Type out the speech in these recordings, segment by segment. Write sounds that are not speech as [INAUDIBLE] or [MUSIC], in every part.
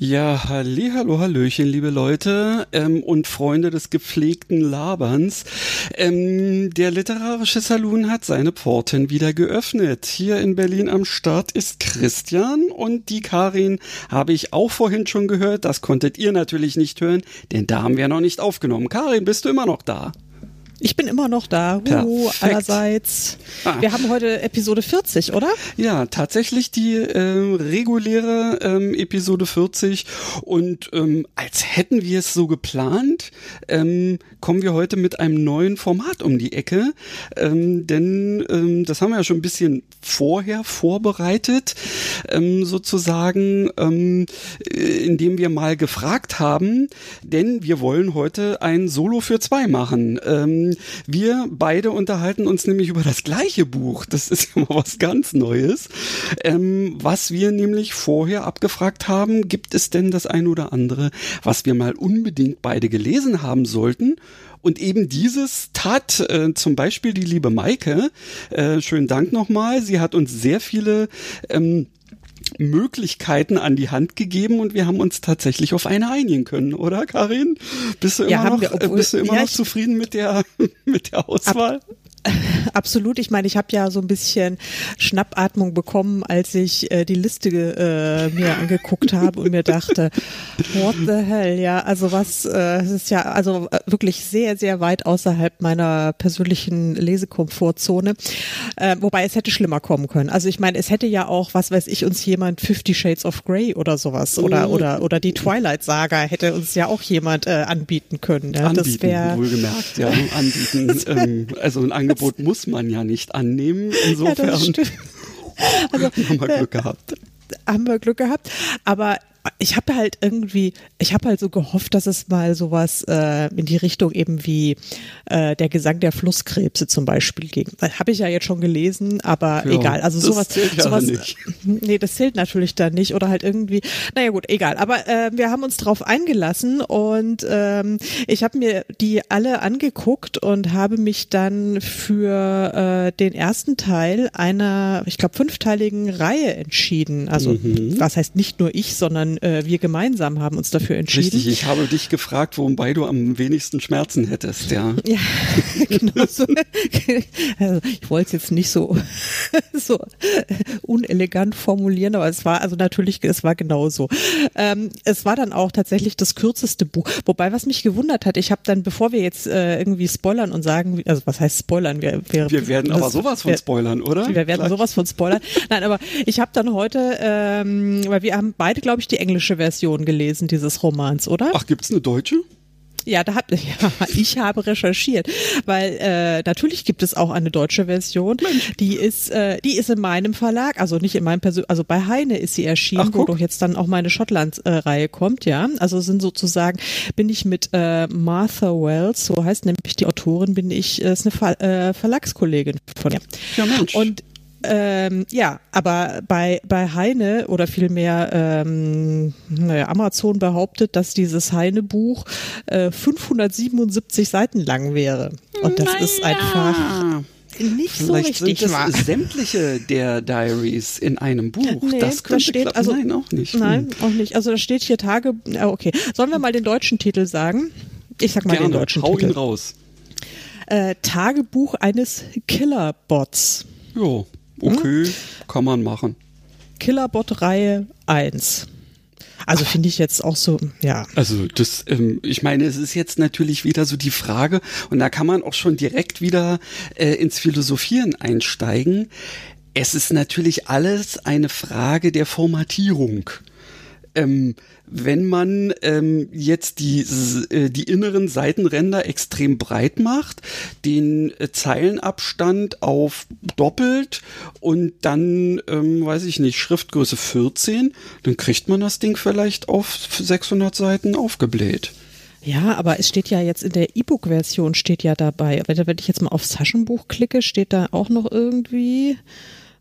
Ja, halli, hallo, hallöchen, liebe Leute ähm, und Freunde des gepflegten Laberns. Ähm, der literarische Saloon hat seine Pforten wieder geöffnet. Hier in Berlin am Start ist Christian und die Karin habe ich auch vorhin schon gehört. Das konntet ihr natürlich nicht hören, denn da haben wir noch nicht aufgenommen. Karin, bist du immer noch da? Ich bin immer noch da. Huhu, allerseits. Ah. Wir haben heute Episode 40, oder? Ja, tatsächlich die äh, reguläre ähm, Episode 40. Und ähm, als hätten wir es so geplant, ähm, kommen wir heute mit einem neuen Format um die Ecke. Ähm, denn ähm, das haben wir ja schon ein bisschen vorher vorbereitet, ähm, sozusagen, ähm, äh, indem wir mal gefragt haben, denn wir wollen heute ein Solo für zwei machen. Wir beide unterhalten uns nämlich über das gleiche Buch. Das ist [LAUGHS] ja mal was ganz Neues. Ähm, was wir nämlich vorher abgefragt haben, gibt es denn das ein oder andere, was wir mal unbedingt beide gelesen haben sollten? Und eben dieses tat äh, zum Beispiel die liebe Maike. Äh, schönen Dank nochmal. Sie hat uns sehr viele ähm, Möglichkeiten an die Hand gegeben und wir haben uns tatsächlich auf eine einigen können, oder Karin? Bist du immer ja, noch, wir, obwohl, bist du immer ja, noch zufrieden mit der [LAUGHS] mit der Auswahl? Ab, [LAUGHS] Absolut. Ich meine, ich habe ja so ein bisschen Schnappatmung bekommen, als ich äh, die Liste äh, mir angeguckt habe und mir dachte, what the hell, ja, also was, äh, es ist ja also äh, wirklich sehr, sehr weit außerhalb meiner persönlichen Lesekomfortzone. Äh, wobei es hätte schlimmer kommen können. Also ich meine, es hätte ja auch, was weiß ich, uns jemand Fifty Shades of Grey oder sowas oder oh. oder oder die Twilight Saga hätte uns ja auch jemand äh, anbieten können. Ja? Anbieten, das wäre wohlgemerkt, ja, [LAUGHS] anbieten. ähm, also ein Angebot muss man ja nicht annehmen. [LAUGHS] Insofern ja, haben wir Glück gehabt. Haben wir Glück gehabt. Aber ich habe halt irgendwie, ich habe halt so gehofft, dass es mal sowas äh, in die Richtung eben wie äh, der Gesang der Flusskrebse zum Beispiel ging. Habe ich ja jetzt schon gelesen, aber ja, egal. Also sowas, zählt ja sowas, nicht. [LAUGHS] nee, das zählt natürlich dann nicht oder halt irgendwie. Naja gut, egal. Aber äh, wir haben uns drauf eingelassen und ähm, ich habe mir die alle angeguckt und habe mich dann für äh, den ersten Teil einer, ich glaube fünfteiligen Reihe entschieden. Also mhm. was heißt nicht nur ich, sondern äh, wir gemeinsam haben uns dafür entschieden. Richtig, ich habe dich gefragt, wobei du am wenigsten Schmerzen hättest, ja. [LAUGHS] Ja, genau so. Also, ich wollte es jetzt nicht so, [LAUGHS] so unelegant formulieren, aber es war also natürlich, es war genauso. Ähm, es war dann auch tatsächlich das kürzeste Buch. Wobei, was mich gewundert hat, ich habe dann, bevor wir jetzt äh, irgendwie spoilern und sagen, also was heißt spoilern? Wir, wir, wir werden aber sowas von spoilern, oder? Wir werden Gleich. sowas von spoilern. Nein, aber ich habe dann heute, ähm, weil wir haben beide, glaube ich, die englische Version gelesen dieses Romans, oder? Ach, gibt's eine deutsche? Ja, da hab, [LAUGHS] ja, ich habe recherchiert, weil äh, natürlich gibt es auch eine deutsche Version. Mensch. Die ist, äh, die ist in meinem Verlag, also nicht in meinem Persön also bei Heine ist sie erschienen, Ach, wo doch jetzt dann auch meine Schottland-Reihe kommt, ja. Also sind sozusagen bin ich mit äh, Martha Wells, so heißt nämlich die Autorin, bin ich, äh, ist eine Ver äh, Verlagskollegin von ihr. Ja, Mensch. Und ähm, ja, aber bei, bei Heine oder vielmehr ähm, naja, Amazon behauptet, dass dieses Heine-Buch äh, 577 Seiten lang wäre. Und das naja. ist einfach nicht Vielleicht so richtig sind das sämtliche der Diaries in einem Buch. Nee, das könnte da steht, also, nein, auch nicht. Nein, auch nicht. Also da steht hier Tage. Okay, sollen wir mal den deutschen Titel sagen? Ich sag mal Gerne. den deutschen Hau Titel. Ihn raus. Äh, Tagebuch eines Killerbots. Jo. Okay, hm? kann man machen. Killerbot-Reihe 1. Also finde ich jetzt auch so, ja. Also das, ähm, ich meine, es ist jetzt natürlich wieder so die Frage, und da kann man auch schon direkt wieder äh, ins Philosophieren einsteigen. Es ist natürlich alles eine Frage der Formatierung. Ähm, wenn man ähm, jetzt die, äh, die inneren Seitenränder extrem breit macht, den äh, Zeilenabstand auf doppelt und dann, ähm, weiß ich nicht, Schriftgröße 14, dann kriegt man das Ding vielleicht auf 600 Seiten aufgebläht. Ja, aber es steht ja jetzt in der E-Book-Version steht ja dabei. Wenn ich jetzt mal aufs Taschenbuch klicke, steht da auch noch irgendwie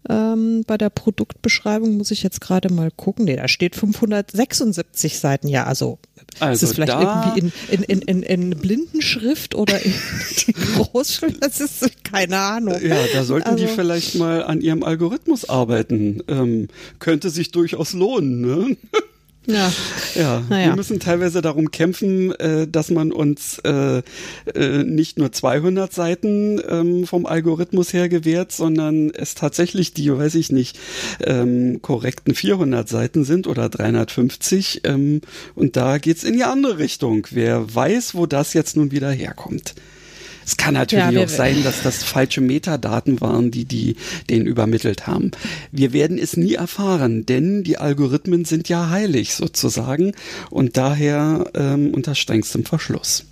ähm, bei der Produktbeschreibung muss ich jetzt gerade mal gucken. Nee, da steht 576 Seiten. Ja, also, also ist es vielleicht irgendwie in, in, in, in, in Blindenschrift oder in, [LAUGHS] Großschrift? Das ist keine Ahnung. Ja, da sollten also, die vielleicht mal an ihrem Algorithmus arbeiten. Ähm, könnte sich durchaus lohnen. Ne? Ja. Ja, naja. wir müssen teilweise darum kämpfen, äh, dass man uns äh, äh, nicht nur 200 Seiten ähm, vom Algorithmus her gewährt, sondern es tatsächlich die, weiß ich nicht, ähm, korrekten 400 Seiten sind oder 350. Ähm, und da geht's in die andere Richtung. Wer weiß, wo das jetzt nun wieder herkommt. Es kann natürlich ja, auch sein, dass das falsche Metadaten waren, die die den übermittelt haben. Wir werden es nie erfahren, denn die Algorithmen sind ja heilig sozusagen und daher ähm, unter strengstem Verschluss.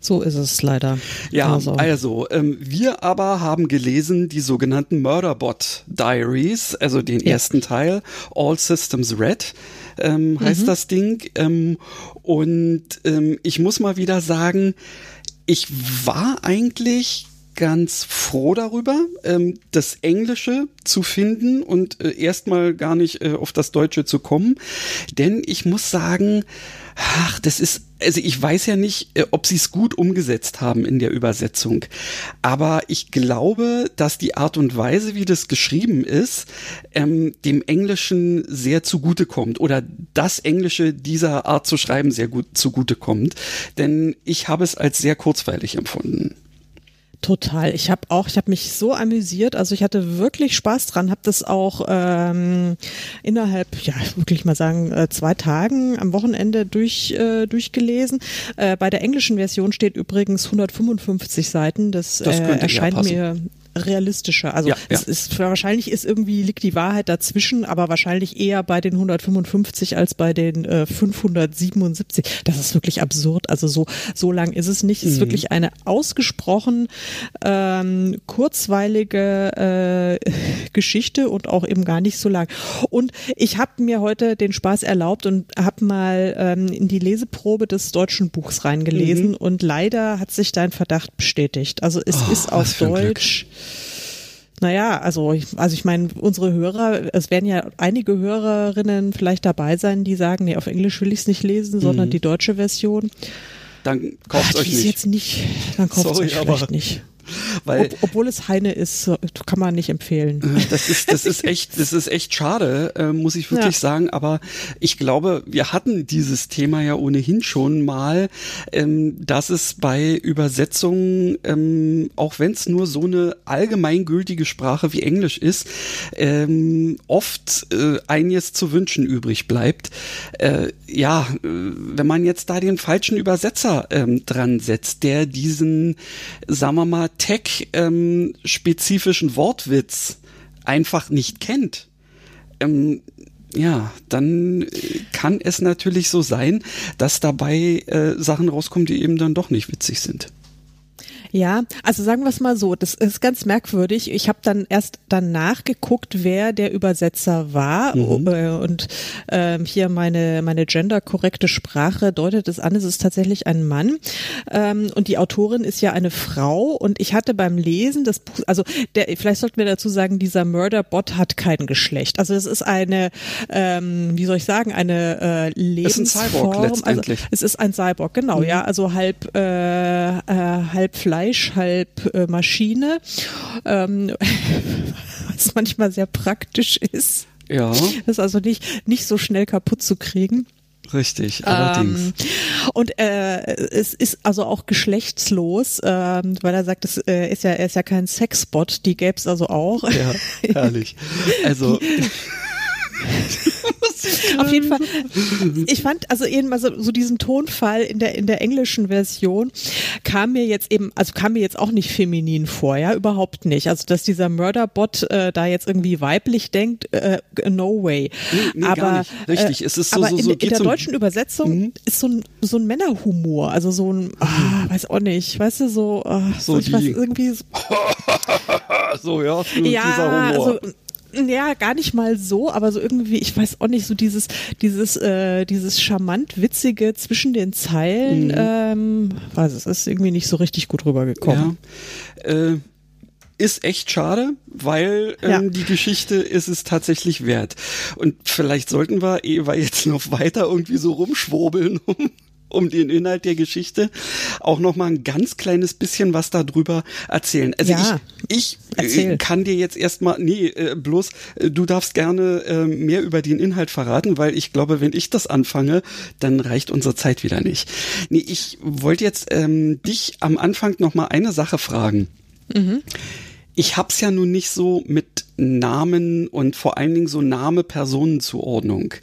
So ist es leider. Ja, also, also ähm, wir aber haben gelesen die sogenannten Murderbot Diaries, also den ja. ersten Teil, All Systems Red ähm, heißt mhm. das Ding. Ähm, und ähm, ich muss mal wieder sagen, ich war eigentlich ganz froh darüber, ähm, das Englische zu finden und äh, erstmal gar nicht äh, auf das Deutsche zu kommen. Denn ich muss sagen, ach, das ist, also ich weiß ja nicht, äh, ob sie es gut umgesetzt haben in der Übersetzung. Aber ich glaube, dass die Art und Weise, wie das geschrieben ist, ähm, dem Englischen sehr zugute kommt oder das Englische dieser Art zu schreiben sehr gut zugute kommt. Denn ich habe es als sehr kurzweilig empfunden. Total. Ich habe auch, ich habe mich so amüsiert. Also ich hatte wirklich Spaß dran. Habe das auch ähm, innerhalb, ja, wirklich mal sagen, äh, zwei Tagen am Wochenende durch äh, durchgelesen. Äh, bei der englischen Version steht übrigens 155 Seiten. Das, das äh, erscheint mir realistischer. Also ja, ja. es ist wahrscheinlich ist irgendwie liegt die Wahrheit dazwischen, aber wahrscheinlich eher bei den 155 als bei den äh, 577. Das ist wirklich absurd. Also so so lang ist es nicht. Es ist mhm. wirklich eine ausgesprochen ähm, kurzweilige äh, Geschichte und auch eben gar nicht so lang. Und ich habe mir heute den Spaß erlaubt und habe mal ähm, in die Leseprobe des deutschen Buchs reingelesen mhm. und leider hat sich dein Verdacht bestätigt. Also es oh, ist auf Deutsch. Naja, also ich, also ich meine, unsere Hörer, es werden ja einige Hörerinnen vielleicht dabei sein, die sagen, nee, auf Englisch will ich es nicht lesen, sondern mhm. die deutsche Version. Dann kauft euch nicht. Jetzt nicht. Dann kauft euch vielleicht nicht. Weil, Ob, obwohl es Heine ist, kann man nicht empfehlen. Äh, das ist, das ist echt, das ist echt schade, äh, muss ich wirklich ja. sagen. Aber ich glaube, wir hatten dieses Thema ja ohnehin schon mal, ähm, dass es bei Übersetzungen, ähm, auch wenn es nur so eine allgemeingültige Sprache wie Englisch ist, ähm, oft äh, einiges zu wünschen übrig bleibt. Äh, ja, äh, wenn man jetzt da den falschen Übersetzer dran setzt, der diesen, sagen wir mal, tech-spezifischen ähm, Wortwitz einfach nicht kennt, ähm, ja, dann kann es natürlich so sein, dass dabei äh, Sachen rauskommen, die eben dann doch nicht witzig sind. Ja, also sagen wir es mal so, das ist ganz merkwürdig. Ich habe dann erst danach geguckt, wer der Übersetzer war mhm. Äh, und ähm, hier meine meine genderkorrekte Sprache deutet es an, es ist tatsächlich ein Mann ähm, und die Autorin ist ja eine Frau und ich hatte beim Lesen das Buch, also der, vielleicht sollten wir dazu sagen, dieser Murderbot hat kein Geschlecht. Also es ist eine, ähm, wie soll ich sagen, eine äh, Lebensform. Es ist ein Cyborg also letztendlich. Also, es ist ein Cyborg, genau, mhm. ja, also halb äh, äh, halb Fleisch Fleisch, halb äh, Maschine, ähm, [LAUGHS] was manchmal sehr praktisch ist. Ja. Das ist also nicht, nicht so schnell kaputt zu kriegen. Richtig, allerdings. Ähm, und äh, es ist also auch geschlechtslos, ähm, weil er sagt, es äh, ist ja, er ist ja kein Sexbot, die gäbe es also auch. Ja, herrlich. Also. [LAUGHS] [LAUGHS] Auf jeden Fall. Ich fand also eben mal so, so diesen Tonfall in der in der englischen Version kam mir jetzt eben, also kam mir jetzt auch nicht feminin vor, ja, überhaupt nicht. Also dass dieser Murderbot äh, da jetzt irgendwie weiblich denkt, äh, no way. Nee, nee, aber richtig, äh, es ist so, aber so, so in, in der deutschen Übersetzung mhm. ist so ein so ein Männerhumor, also so ein, ah, weiß auch nicht, weißt du so, ah, so, so ich weiß irgendwie so, [LAUGHS] so ja, ja, also Ja, gar nicht mal so, aber so irgendwie, ich weiß auch nicht, so dieses, dieses, äh, dieses charmant witzige zwischen den Zeilen, mhm. ähm, weiß es, ist irgendwie nicht so richtig gut rübergekommen. Ja. Äh, ist echt schade, weil ähm, ja. die Geschichte ist es tatsächlich wert. Und vielleicht sollten wir, ehe wir jetzt noch weiter irgendwie so rumschwurbeln, [LAUGHS] um um den Inhalt der Geschichte auch noch mal ein ganz kleines bisschen was darüber erzählen. Also ja, ich, ich äh, kann dir jetzt erstmal, nee, äh, bloß äh, du darfst gerne äh, mehr über den Inhalt verraten, weil ich glaube, wenn ich das anfange, dann reicht unsere Zeit wieder nicht. Nee, ich wollte jetzt ähm, dich am Anfang noch mal eine Sache fragen. Mhm. Ich hab's ja nun nicht so mit Namen und vor allen Dingen so Name-Personenzuordnung.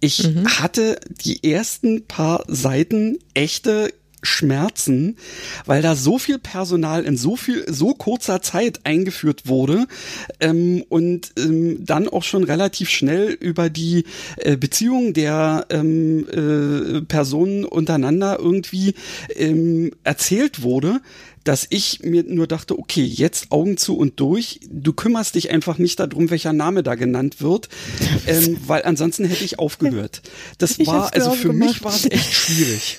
Ich mhm. hatte die ersten paar Seiten echte Schmerzen, weil da so viel Personal in so viel so kurzer Zeit eingeführt wurde ähm, und ähm, dann auch schon relativ schnell über die äh, Beziehungen der ähm, äh, Personen untereinander irgendwie ähm, erzählt wurde, dass ich mir nur dachte, okay, jetzt Augen zu und durch. Du kümmerst dich einfach nicht darum, welcher Name da genannt wird, [LAUGHS] ähm, weil ansonsten hätte ich aufgehört. Das war, also für gemacht. mich war es echt schwierig.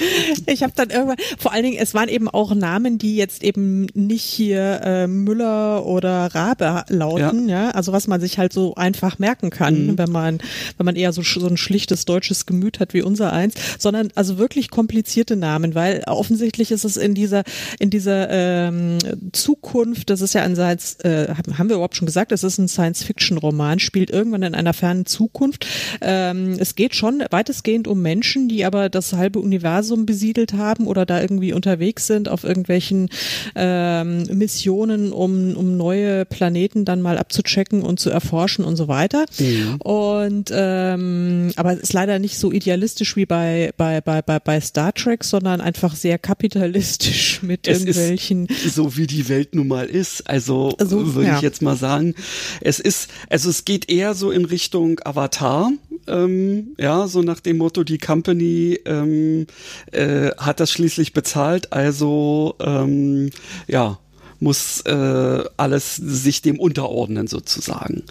[LAUGHS] Ich habe dann irgendwann, vor allen Dingen, es waren eben auch Namen, die jetzt eben nicht hier äh, Müller oder Rabe lauten, ja. ja, also was man sich halt so einfach merken kann, mhm. wenn man, wenn man eher so, so ein schlichtes deutsches Gemüt hat wie unser eins, sondern also wirklich komplizierte Namen, weil offensichtlich ist es in dieser, in dieser ähm, Zukunft, das ist ja ein Science, äh, haben wir überhaupt schon gesagt, es ist ein Science-Fiction-Roman, spielt irgendwann in einer fernen Zukunft. Ähm, es geht schon weitestgehend um Menschen, die aber das halbe Universum Universum besiedelt haben oder da irgendwie unterwegs sind auf irgendwelchen ähm, Missionen, um, um neue Planeten dann mal abzuchecken und zu erforschen und so weiter. Mhm. Und ähm, aber es ist leider nicht so idealistisch wie bei, bei, bei, bei, bei Star Trek, sondern einfach sehr kapitalistisch [LAUGHS] mit es irgendwelchen. so wie die Welt nun mal ist. Also, also würde ja. ich jetzt mal sagen. Es ist, also es geht eher so in Richtung Avatar, ähm, ja, so nach dem Motto, die Company ähm, äh, hat das schließlich bezahlt, also ähm, ja, muss äh, alles sich dem unterordnen sozusagen.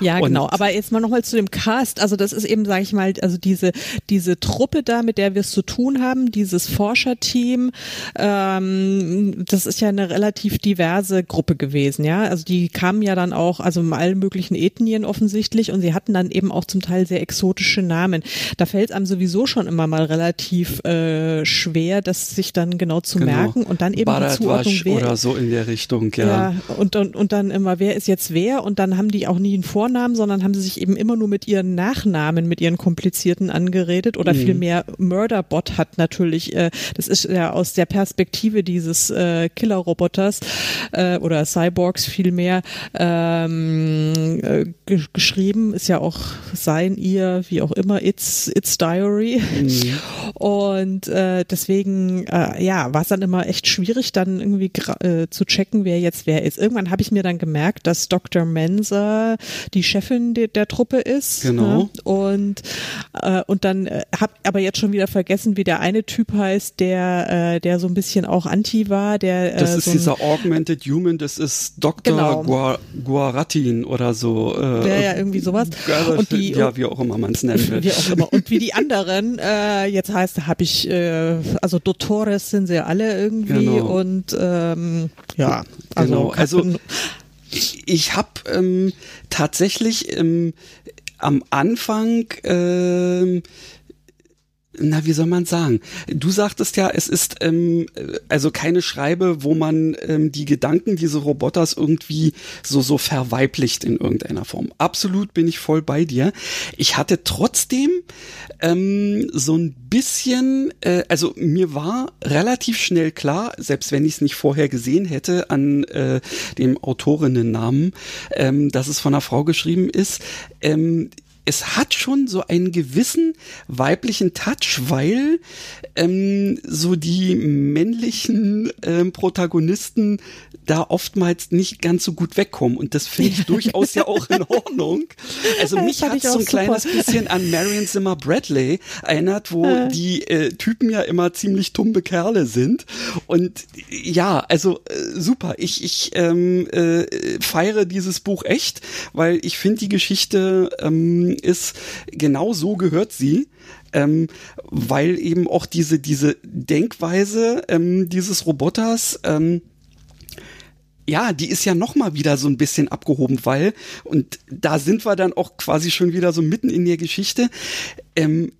Ja, und genau. Aber jetzt mal nochmal zu dem Cast. Also das ist eben, sage ich mal, also diese diese Truppe da, mit der wir es zu tun haben, dieses Forscherteam. Ähm, das ist ja eine relativ diverse Gruppe gewesen, ja. Also die kamen ja dann auch, also in allen möglichen Ethnien offensichtlich, und sie hatten dann eben auch zum Teil sehr exotische Namen. Da fällt es einem sowieso schon immer mal relativ äh, schwer, das sich dann genau zu genau. merken und dann eben Baradwasch die Zuordnung. Oder so in der Richtung, ja. Ja, und, und, und dann immer, wer ist jetzt wer? Und dann haben die auch nie einen Vornamen, sondern haben sie sich eben immer nur mit ihren Nachnamen, mit ihren komplizierten angeredet. Oder mhm. vielmehr Murderbot hat natürlich, äh, das ist ja aus der Perspektive dieses äh, Killerroboters äh, oder Cyborgs vielmehr ähm, äh, geschrieben, ist ja auch sein, ihr, wie auch immer, It's, it's Diary. Mhm. Und äh, deswegen, äh, ja, war es dann immer echt schwierig, dann irgendwie äh, zu checken, checken, wer jetzt wer ist. Irgendwann habe ich mir dann gemerkt, dass Dr. Mensa die Chefin de, der Truppe ist. Genau. Ne? Und, äh, und dann äh, habe aber jetzt schon wieder vergessen, wie der eine Typ heißt, der, äh, der so ein bisschen auch anti war. Der, äh, das ist so dieser Augmented Human, das ist Dr. Genau. Guar Guaratin oder so. Äh, ja, ja, irgendwie sowas. Und die, ja, wie auch immer man es nennen will. [LAUGHS] Wie auch immer. Und wie die anderen äh, jetzt heißt, habe ich, äh, also Dottores sind sie alle irgendwie genau. und ähm, ja, also, genau. also ich, ich habe ähm, tatsächlich ähm, am Anfang ähm, na, wie soll man sagen? Du sagtest ja, es ist ähm, also keine Schreibe, wo man ähm, die Gedanken dieses Roboters irgendwie so so verweiblicht in irgendeiner Form. Absolut bin ich voll bei dir. Ich hatte trotzdem ähm, so ein bisschen, äh, also mir war relativ schnell klar, selbst wenn ich es nicht vorher gesehen hätte an äh, dem Autorinnennamen, ähm, dass es von einer Frau geschrieben ist. Ähm, es hat schon so einen gewissen weiblichen Touch, weil ähm, so die männlichen ähm, Protagonisten da oftmals nicht ganz so gut wegkommen. Und das finde ich [LAUGHS] durchaus ja auch in Ordnung. Also mich hat so ein kleines bisschen an Marion Zimmer Bradley erinnert, wo äh. die äh, Typen ja immer ziemlich tumbe Kerle sind. Und ja, also äh, super. Ich, ich ähm, äh, feiere dieses Buch echt, weil ich finde, die Geschichte ähm, ist genau so gehört sie ähm, weil eben auch diese, diese Denkweise ähm, dieses Roboters, ähm, ja, die ist ja noch mal wieder so ein bisschen abgehoben, weil, und da sind wir dann auch quasi schon wieder so mitten in der Geschichte, ähm,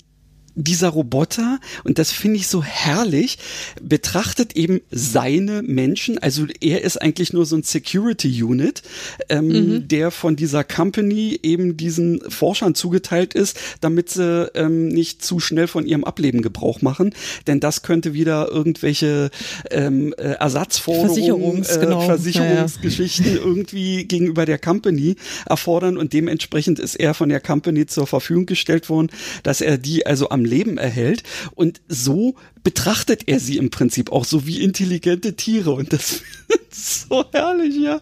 dieser Roboter, und das finde ich so herrlich, betrachtet eben seine Menschen, also er ist eigentlich nur so ein Security Unit, ähm, mhm. der von dieser Company eben diesen Forschern zugeteilt ist, damit sie ähm, nicht zu schnell von ihrem Ableben Gebrauch machen, denn das könnte wieder irgendwelche ähm, äh, Ersatzforderungen, Versicherungs, äh, genau. Versicherungsgeschichten ja, ja. irgendwie gegenüber der Company erfordern und dementsprechend ist er von der Company zur Verfügung gestellt worden, dass er die also am Leben erhält. Und so betrachtet er sie im Prinzip auch so wie intelligente Tiere. Und das [LAUGHS] ist so herrlich, ja.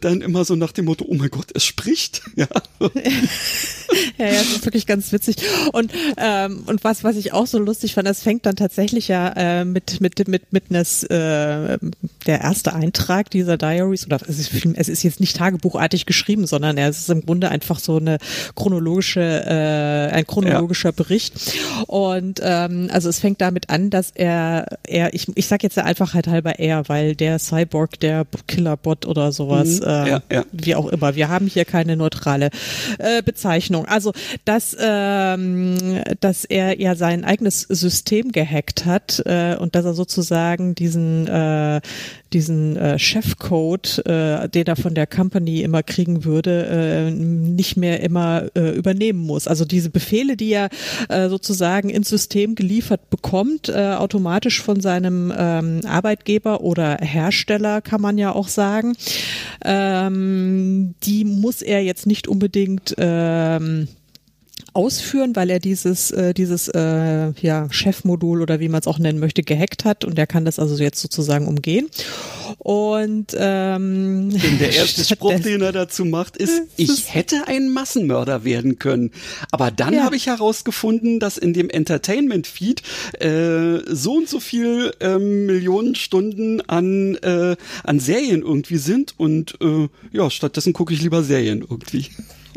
Dann immer so nach dem Motto, oh mein Gott, es spricht. [LAUGHS] Ja, [LAUGHS] ja, ja das ist wirklich ganz witzig. Und, ähm, und was, was ich auch so lustig fand, das fängt dann tatsächlich ja äh, mit, mit, mit, mit eines, äh, der erste Eintrag dieser Diaries, oder es ist, es ist jetzt nicht tagebuchartig geschrieben, sondern es ist im Grunde einfach so eine chronologische, äh, ein chronologischer ja. Bericht. Und ähm, also es fängt damit an, dass er, er, ich, ich sag jetzt der Einfachheit halber er, weil der Cyborg, der Killerbot oder sowas, mhm. äh, ja, ja. wie auch immer, wir haben hier keine neutrale äh, Bezeichnung. Also, dass, ähm, dass er ja sein eigenes System gehackt hat äh, und dass er sozusagen diesen, äh, diesen äh, Chefcode, äh, den er von der Company immer kriegen würde, äh, nicht mehr immer äh, übernehmen muss. Also diese Befehle, die er äh, sozusagen ins System geliefert bekommt, äh, automatisch von seinem ähm, Arbeitgeber oder Hersteller, kann man ja auch sagen, ähm, die muss er jetzt nicht unbedingt ähm, ausführen, weil er dieses äh, dieses äh, ja Chefmodul oder wie man es auch nennen möchte gehackt hat und er kann das also jetzt sozusagen umgehen. Und ähm, [LAUGHS] Denn der erste Spruch, den er dazu macht, ist: Ich hätte ein Massenmörder werden können, aber dann ja. habe ich herausgefunden, dass in dem Entertainment Feed äh, so und so viel äh, Millionen Stunden an äh, an Serien irgendwie sind und äh, ja stattdessen gucke ich lieber Serien irgendwie.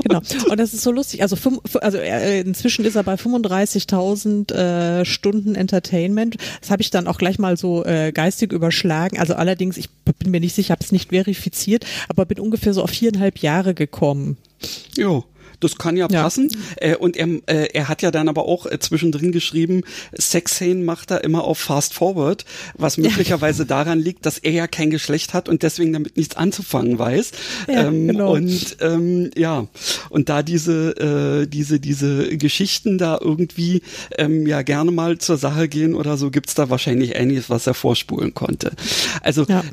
Genau. Und das ist so lustig. Also, also äh, inzwischen ist er bei 35.000 äh, Stunden Entertainment. Das habe ich dann auch gleich mal so äh, geistig überschlagen. Also allerdings, ich bin mir nicht sicher, habe es nicht verifiziert, aber bin ungefähr so auf viereinhalb Jahre gekommen. Jo. Das kann ja, ja. passen. Äh, und er, äh, er hat ja dann aber auch äh, zwischendrin geschrieben, Sexszenen macht er immer auf Fast Forward, was möglicherweise ja. [LAUGHS] daran liegt, dass er ja kein Geschlecht hat und deswegen damit nichts anzufangen weiß. Ja, ähm, genau. Und ähm, ja, und da diese, äh, diese, diese Geschichten da irgendwie ähm, ja gerne mal zur Sache gehen oder so, gibt's da wahrscheinlich einiges, was er vorspulen konnte. Also ja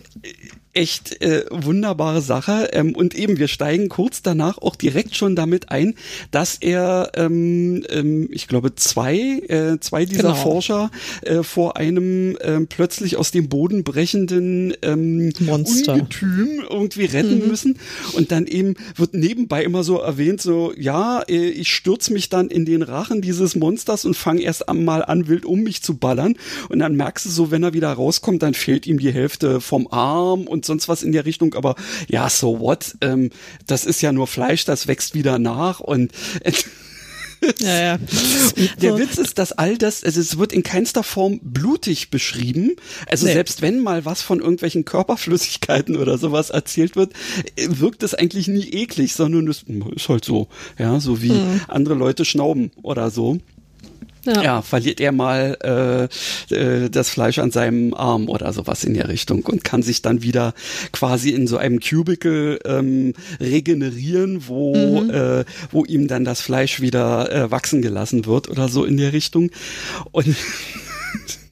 echt äh, wunderbare Sache. Ähm, und eben, wir steigen kurz danach auch direkt schon damit ein, dass er, ähm, ähm, ich glaube, zwei, äh, zwei dieser genau. Forscher äh, vor einem äh, plötzlich aus dem Boden brechenden ähm, Monster. Ungetüm irgendwie retten mhm. müssen. Und dann eben wird nebenbei immer so erwähnt, so, ja, äh, ich stürze mich dann in den Rachen dieses Monsters und fange erst einmal an, wild um mich zu ballern. Und dann merkst du so, wenn er wieder rauskommt, dann fehlt ihm die Hälfte vom Arm und sonst was in der Richtung, aber ja, so what? Ähm, das ist ja nur Fleisch, das wächst wieder nach und [LAUGHS] ja, ja. Der so. Witz ist, dass all das, also es wird in keinster Form blutig beschrieben. Also nee. selbst wenn mal was von irgendwelchen Körperflüssigkeiten oder sowas erzählt wird, wirkt es eigentlich nie eklig, sondern es ist halt so, ja, so wie mhm. andere Leute schnauben oder so. Ja. ja, verliert er mal äh, äh, das Fleisch an seinem Arm oder sowas in der Richtung und kann sich dann wieder quasi in so einem Cubicle ähm, regenerieren, wo, mhm. äh, wo ihm dann das Fleisch wieder äh, wachsen gelassen wird oder so in der Richtung. Und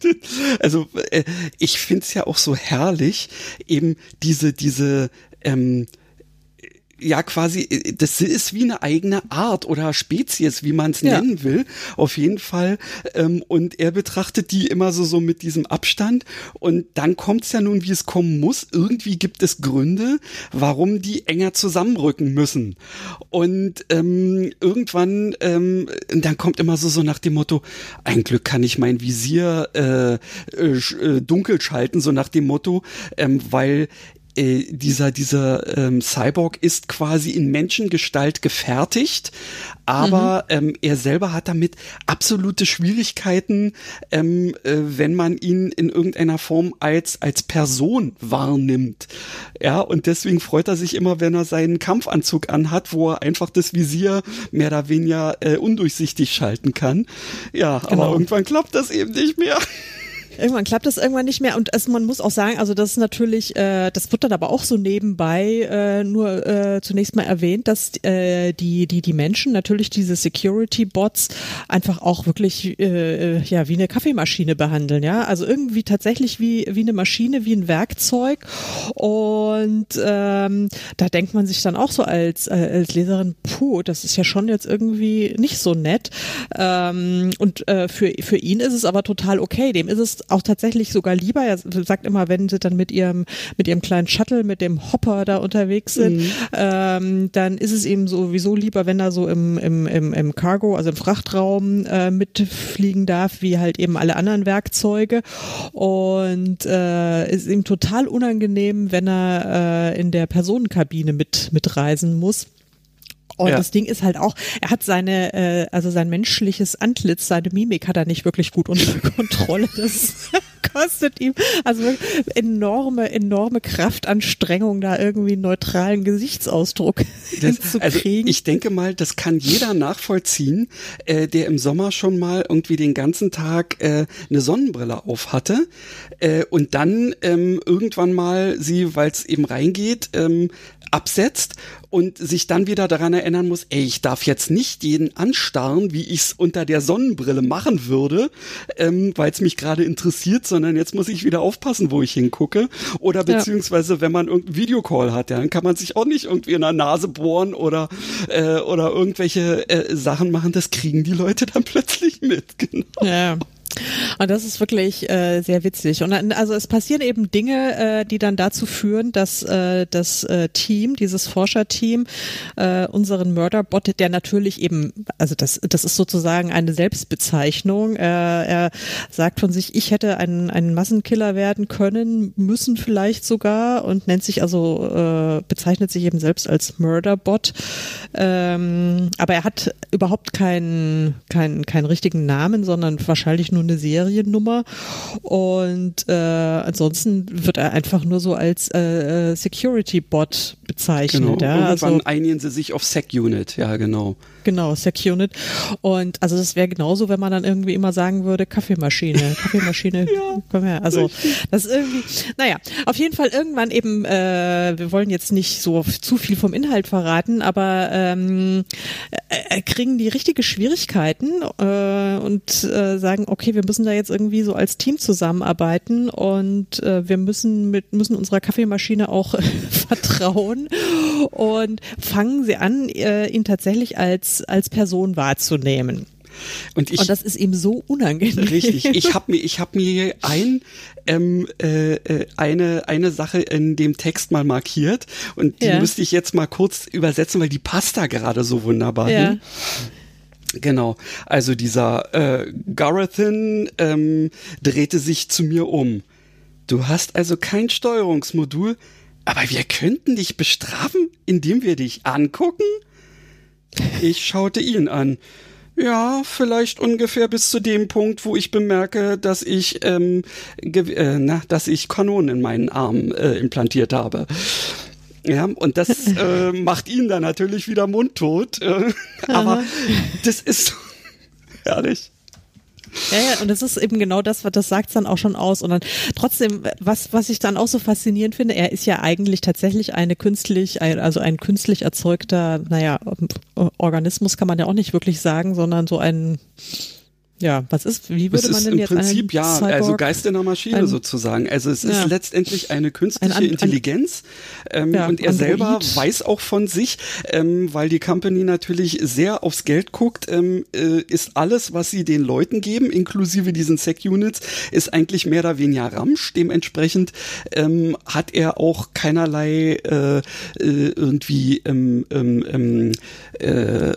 [LAUGHS] also äh, ich find's ja auch so herrlich, eben diese, diese ähm, ja quasi, äh, das ist wie eine eigene Art oder Spezies, wie man es ja. nennen will, auf jeden Fall. Ähm, und er betrachtet die immer so, so mit diesem Abstand. Und dann kommt es ja nun, wie es kommen muss. Irgendwie gibt es Gründe, warum die enger zusammenrücken müssen. Und ähm, irgendwann, ähm, dann kommt immer so, so nach dem Motto, ein Glück kann ich mein Visier äh, äh, äh dunkel schalten, so nach dem Motto, ähm, weil äh, dieser dieser ähm, Cyborg ist quasi in Menschengestalt gefertigt, aber mhm. ähm, er selber hat damit absolute Schwierigkeiten, ähm, äh, wenn man ihn in irgendeiner Form als als Person wahrnimmt. Ja, und deswegen freut er sich immer, wenn er seinen Kampfanzug anhat, wo er einfach das Visier mehr oder weniger äh, undurchsichtig schalten kann. Ja, genau. aber irgendwann klappt das eben nicht mehr. Irgendwann klappt das irgendwann nicht mehr. Und es, man muss auch sagen, also das ist natürlich, äh, das wird dann aber auch so nebenbei äh, nur äh, zunächst mal erwähnt, dass äh, die die die Menschen natürlich diese Security Bots einfach auch wirklich äh, ja wie eine Kaffeemaschine behandeln, ja, also irgendwie tatsächlich wie wie eine Maschine, wie ein Werkzeug. Und ähm, da denkt man sich dann auch so als äh, als Leserin, puh, das ist ja schon jetzt irgendwie nicht so nett. Ähm, und äh, für für ihn ist es aber total okay, dem ist es auch tatsächlich sogar lieber. Er sagt immer, wenn sie dann mit ihrem, mit ihrem kleinen Shuttle, mit dem Hopper da unterwegs sind, mhm. ähm, dann ist es ihm sowieso lieber, wenn er so im, im, im, im Cargo, also im Frachtraum äh, mitfliegen darf, wie halt eben alle anderen Werkzeuge. Und äh, ist ihm total unangenehm, wenn er äh, in der Personenkabine mit mitreisen muss. Und ja. das Ding ist halt auch, er hat seine, äh, also sein menschliches Antlitz, seine Mimik hat er nicht wirklich gut unter [LAUGHS] Kontrolle. Das [LAUGHS] kostet ihm also enorme, enorme Kraftanstrengung, da irgendwie einen neutralen Gesichtsausdruck das, zu also kriegen. ich denke mal, das kann jeder nachvollziehen, äh, der im Sommer schon mal irgendwie den ganzen Tag äh, eine Sonnenbrille auf hatte äh, und dann ähm, irgendwann mal sie, weil es eben reingeht, ähm, absetzt und sich dann wieder daran erinnern muss, ey, ich darf jetzt nicht jeden anstarren, wie ich es unter der Sonnenbrille machen würde, ähm, weil es mich gerade interessiert, sondern jetzt muss ich wieder aufpassen, wo ich hingucke. Oder beziehungsweise, wenn man irgendeinen Videocall hat, ja, dann kann man sich auch nicht irgendwie in der Nase bohren oder, äh, oder irgendwelche äh, Sachen machen. Das kriegen die Leute dann [LAUGHS] plötzlich mit. Genau. Ja. Und das ist wirklich äh, sehr witzig. Und dann, also es passieren eben Dinge, äh, die dann dazu führen, dass äh, das äh, Team, dieses Forscherteam, äh, unseren Murderbot, der natürlich eben, also das, das ist sozusagen eine Selbstbezeichnung. Äh, er sagt von sich, ich hätte ein, ein Massenkiller werden können, müssen vielleicht sogar und nennt sich also, äh, bezeichnet sich eben selbst als Murderbot. Ähm, aber er hat überhaupt keinen, keinen, keinen richtigen Namen, sondern wahrscheinlich nur eine Seriennummer und äh, ansonsten wird er einfach nur so als äh, äh Security Bot bezeichnet. Genau. Ja? Irgendwann also, einigen sie sich auf Sec Unit, ja genau. Genau, Sec-Unit. Und also das wäre genauso, wenn man dann irgendwie immer sagen würde, Kaffeemaschine, [LAUGHS] Kaffeemaschine, ja, komm her. Also das ist irgendwie, naja, auf jeden Fall irgendwann eben, äh, wir wollen jetzt nicht so zu viel vom Inhalt verraten, aber ähm, äh, kriegen die richtige Schwierigkeiten äh, und äh, sagen, okay, wir müssen da jetzt irgendwie so als Team zusammenarbeiten und äh, wir müssen mit müssen unserer Kaffeemaschine auch [LAUGHS] vertrauen und fangen sie an, äh, ihn tatsächlich als als, Person wahrzunehmen. Und, ich, und das ist ihm so unangenehm. Richtig. Ich habe mir, ich habe mir ein ähm, äh, äh, eine eine Sache in dem Text mal markiert und die ja. müsste ich jetzt mal kurz übersetzen, weil die passt da gerade so wunderbar ja. hin. Genau. Also dieser äh, Garathan ähm, drehte sich zu mir um. Du hast also kein Steuerungsmodul, aber wir könnten dich bestrafen, indem wir dich angucken? Ich schaute ihn an. Ja, vielleicht ungefähr bis zu dem Punkt, wo ich bemerke, dass ich, ähm, äh, na, dass ich Kanonen in meinen Arm äh, implantiert habe. Ja, und das [LAUGHS] äh, macht ihn dann natürlich wieder mundtot. Äh, aber das ist [LAUGHS] herrlich. Ja, ja, und das ist eben genau das, was das sagt dann auch schon aus. Und dann trotzdem, was, was ich dann auch so faszinierend finde, er ist ja eigentlich tatsächlich eine künstlich, also ein künstlich erzeugter, naja, Organismus kann man ja auch nicht wirklich sagen, sondern so ein ja, was ist, wie würde man denn jetzt im Prinzip ja, Cyborg, also Geist in der Maschine ein, sozusagen. Also es ist ja. letztendlich eine künstliche ein, ein, Intelligenz ähm, ja, und er Android. selber weiß auch von sich, ähm, weil die Company natürlich sehr aufs Geld guckt, ähm, äh, ist alles, was sie den Leuten geben, inklusive diesen Sec-Units, ist eigentlich mehr oder weniger Ramsch. Dementsprechend ähm, hat er auch keinerlei äh, äh, irgendwie ähm, ähm, ähm äh,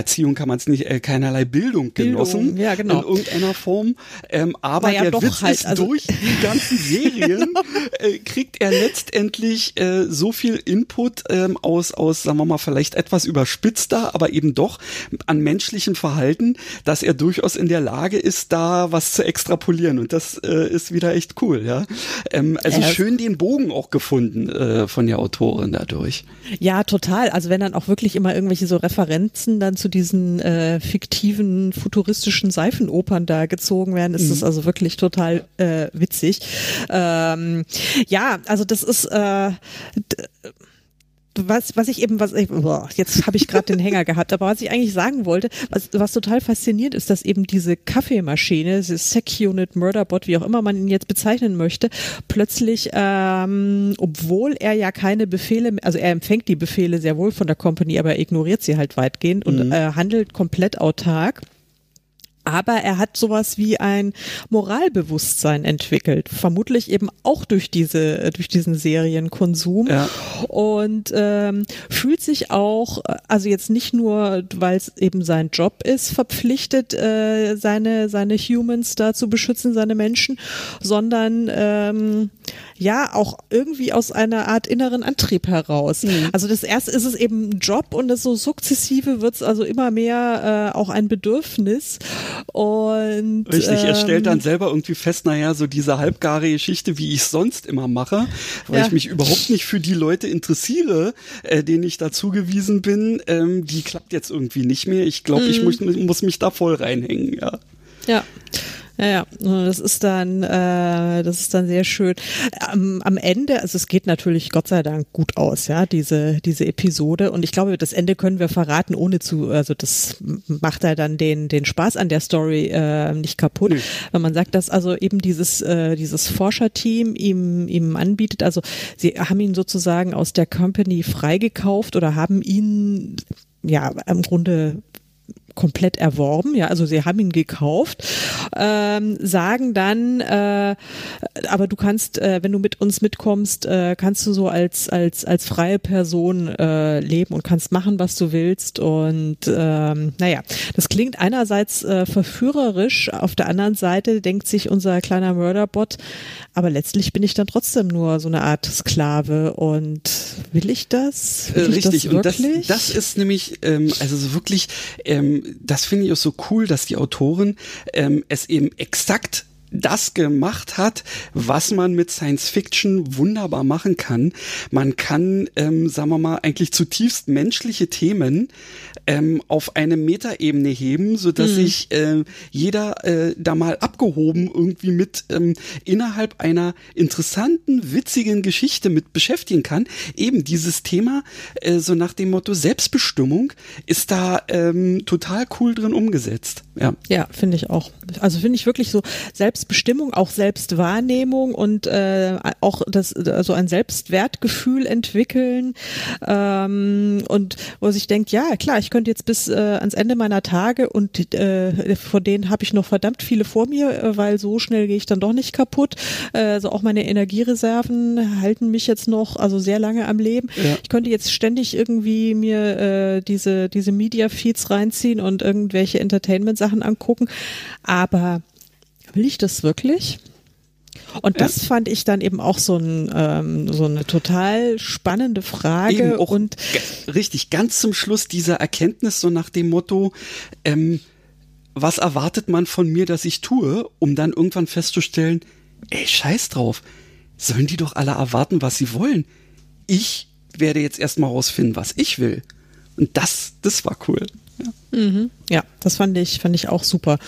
Erziehung kann man es nicht, äh, keinerlei Bildung genossen. Bildung, ja, genau. In irgendeiner Form. Ähm, aber naja, der Witz halt, ist, also durch die ganzen [LAUGHS] Serien genau. äh, kriegt er letztendlich äh, so viel Input ähm, aus, aus, sagen wir mal, vielleicht etwas überspitzter, aber eben doch an menschlichem Verhalten, dass er durchaus in der Lage ist, da was zu extrapolieren. Und das äh, ist wieder echt cool, ja. Ähm, also schön den Bogen auch gefunden äh, von der Autorin dadurch. Ja, total. Also wenn dann auch wirklich immer irgendwelche so Referenzen dann zu diesen äh, fiktiven futuristischen Seifenopern da gezogen werden, ist mhm. das also wirklich total äh, witzig. Ähm, ja, also das ist äh, was, was ich eben, was ich, boah, jetzt habe ich gerade den [LAUGHS] Hänger gehabt, aber was ich eigentlich sagen wollte, was, was total fasziniert ist, dass eben diese Kaffeemaschine, diese Sec-Unit, Murderbot, wie auch immer man ihn jetzt bezeichnen möchte, plötzlich, ähm, obwohl er ja keine Befehle, also er empfängt die Befehle sehr wohl von der Company, aber er ignoriert sie halt weitgehend und mhm. äh, handelt komplett autark aber er hat sowas wie ein Moralbewusstsein entwickelt, vermutlich eben auch durch diese durch diesen Serienkonsum ja. und ähm, fühlt sich auch, also jetzt nicht nur, weil es eben sein Job ist, verpflichtet, äh, seine seine Humans da zu beschützen, seine Menschen, sondern ähm, ja auch irgendwie aus einer Art inneren Antrieb heraus. Mhm. Also das erste ist es eben ein Job und das so sukzessive wird es also immer mehr äh, auch ein Bedürfnis. Und Richtig, ähm, er stellt dann selber irgendwie fest, naja, so diese halbgare Geschichte, wie ich sonst immer mache, weil ja. ich mich überhaupt nicht für die Leute interessiere, äh, denen ich da zugewiesen bin, ähm, die klappt jetzt irgendwie nicht mehr. Ich glaube, mhm. ich muss, muss mich da voll reinhängen, ja. Ja. Ja, ja, das ist dann, äh, das ist dann sehr schön. Am, am Ende, also es geht natürlich Gott sei Dank gut aus, ja, diese diese Episode. Und ich glaube, das Ende können wir verraten, ohne zu, also das macht ja dann den den Spaß an der Story äh, nicht kaputt, nee. wenn man sagt, dass also eben dieses äh, dieses Forscherteam ihm ihm anbietet. Also sie haben ihn sozusagen aus der Company freigekauft oder haben ihn ja im Grunde komplett erworben, ja, also sie haben ihn gekauft, ähm, sagen dann, äh, aber du kannst, äh, wenn du mit uns mitkommst, äh, kannst du so als als als freie Person äh, leben und kannst machen, was du willst. Und ähm, naja, das klingt einerseits äh, verführerisch, auf der anderen Seite denkt sich unser kleiner Murderbot, aber letztlich bin ich dann trotzdem nur so eine Art Sklave. Und will ich das? Will ich Richtig, das und das, das ist nämlich, ähm, also so wirklich ähm, das finde ich auch so cool, dass die Autorin ähm, es eben exakt das gemacht hat, was man mit Science Fiction wunderbar machen kann. Man kann, ähm, sagen wir mal, eigentlich zutiefst menschliche Themen ähm, auf eine Metaebene heben, so dass mhm. sich äh, jeder äh, da mal abgehoben irgendwie mit ähm, innerhalb einer interessanten, witzigen Geschichte mit beschäftigen kann. Eben dieses Thema, äh, so nach dem Motto Selbstbestimmung, ist da ähm, total cool drin umgesetzt. Ja, ja finde ich auch. Also finde ich wirklich so Selbstbestimmung, auch Selbstwahrnehmung und äh, auch das also ein Selbstwertgefühl entwickeln ähm, und wo sich denkt, ja klar, ich könnte jetzt bis äh, ans Ende meiner Tage und äh, von denen habe ich noch verdammt viele vor mir, äh, weil so schnell gehe ich dann doch nicht kaputt. Äh, also auch meine Energiereserven halten mich jetzt noch also sehr lange am Leben. Ja. Ich könnte jetzt ständig irgendwie mir äh, diese diese Media Feeds reinziehen und irgendwelche Entertainment Sachen angucken, aber will ich das wirklich? Und das ja. fand ich dann eben auch so, ein, ähm, so eine total spannende Frage. und richtig, ganz zum Schluss dieser Erkenntnis so nach dem Motto, ähm, was erwartet man von mir, dass ich tue, um dann irgendwann festzustellen, ey, scheiß drauf, sollen die doch alle erwarten, was sie wollen. Ich werde jetzt erstmal rausfinden, was ich will. Und das, das war cool. Ja. Mhm. ja, das fand ich, fand ich auch super.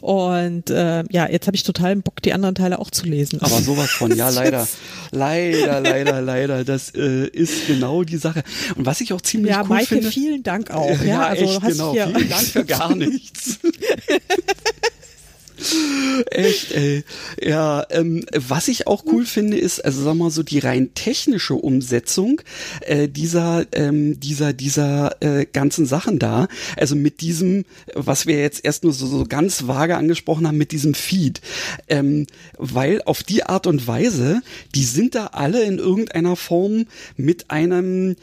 Und äh, ja, jetzt habe ich total Bock, die anderen Teile auch zu lesen. Aber sowas von, [LAUGHS] ja, leider. leider, leider, leider. Das äh, ist genau die Sache. Und was ich auch ziemlich ja, cool Maike, finde. vielen Dank auch. Ja, ja also echt, genau. Vielen Dank für [LAUGHS] gar nichts. [LAUGHS] Echt, ey. Ja, ähm, was ich auch cool finde, ist, also sag mal so die rein technische Umsetzung äh, dieser, ähm, dieser, dieser äh, ganzen Sachen da. Also mit diesem, was wir jetzt erst nur so, so ganz vage angesprochen haben, mit diesem Feed. Ähm, weil auf die Art und Weise, die sind da alle in irgendeiner Form mit einem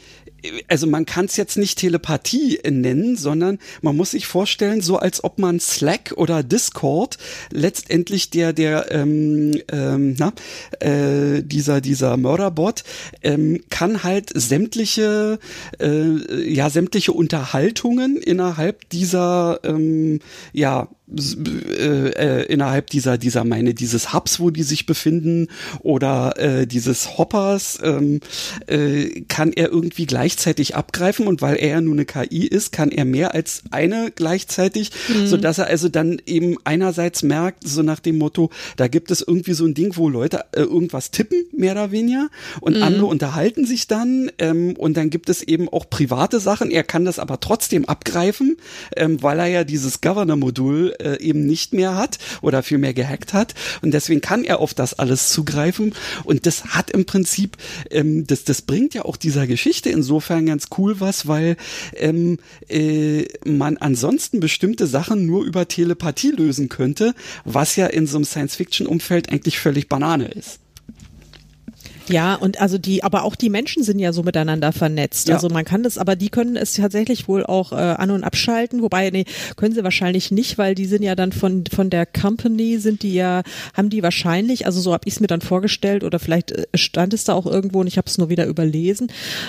also man kann es jetzt nicht Telepathie nennen, sondern man muss sich vorstellen, so als ob man Slack oder Discord letztendlich der der ähm, ähm, na, äh, dieser dieser Mörderbot ähm, kann halt sämtliche äh, ja sämtliche Unterhaltungen innerhalb dieser ähm, ja äh, äh, innerhalb dieser dieser meine dieses Hubs, wo die sich befinden oder äh, dieses Hoppers ähm, äh, kann er irgendwie gleichzeitig abgreifen und weil er ja nur eine KI ist, kann er mehr als eine gleichzeitig, mhm. so dass er also dann eben einerseits merkt, so nach dem Motto, da gibt es irgendwie so ein Ding, wo Leute äh, irgendwas tippen mehr oder weniger und mhm. andere unterhalten sich dann ähm, und dann gibt es eben auch private Sachen. Er kann das aber trotzdem abgreifen, ähm, weil er ja dieses Governor-Modul äh, eben nicht mehr hat oder vielmehr gehackt hat. Und deswegen kann er auf das alles zugreifen. Und das hat im Prinzip, ähm, das, das bringt ja auch dieser Geschichte insofern ganz cool was, weil ähm, äh, man ansonsten bestimmte Sachen nur über Telepathie lösen könnte, was ja in so einem Science-Fiction-Umfeld eigentlich völlig Banane ist. Ja, und also die, aber auch die Menschen sind ja so miteinander vernetzt. Ja. Also man kann das, aber die können es tatsächlich wohl auch äh, an- und abschalten, wobei, nee, können sie wahrscheinlich nicht, weil die sind ja dann von, von der Company, sind die ja, haben die wahrscheinlich, also so habe ich es mir dann vorgestellt, oder vielleicht äh, stand es da auch irgendwo und ich habe es nur wieder überlesen,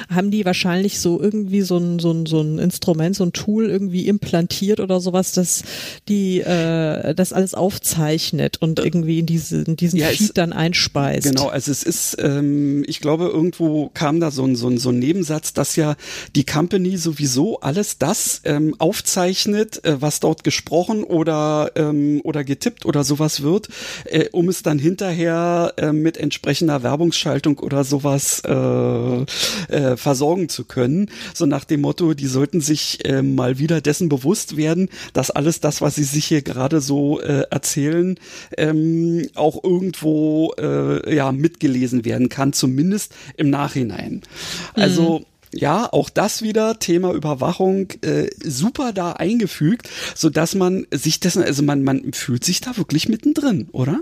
haben die wahrscheinlich so irgendwie so ein, so ein, so ein Instrument, so ein Tool irgendwie implantiert oder sowas, dass die äh, das alles aufzeichnet und irgendwie in, diese, in diesen ja, Feed dann einspeist. Genau, also es ist ähm, ähm, ich glaube, irgendwo kam da so ein, so, ein, so ein Nebensatz, dass ja die Company sowieso alles das ähm, aufzeichnet, äh, was dort gesprochen oder, ähm, oder getippt oder sowas wird, äh, um es dann hinterher äh, mit entsprechender Werbungsschaltung oder sowas äh, äh, versorgen zu können. So nach dem Motto, die sollten sich äh, mal wieder dessen bewusst werden, dass alles das, was sie sich hier gerade so äh, erzählen, ähm, auch irgendwo äh, ja mitgelesen werden kann kann, zumindest im Nachhinein. Also mhm. ja, auch das wieder Thema Überwachung äh, super da eingefügt, so dass man sich dessen, also man man fühlt sich da wirklich mittendrin, oder?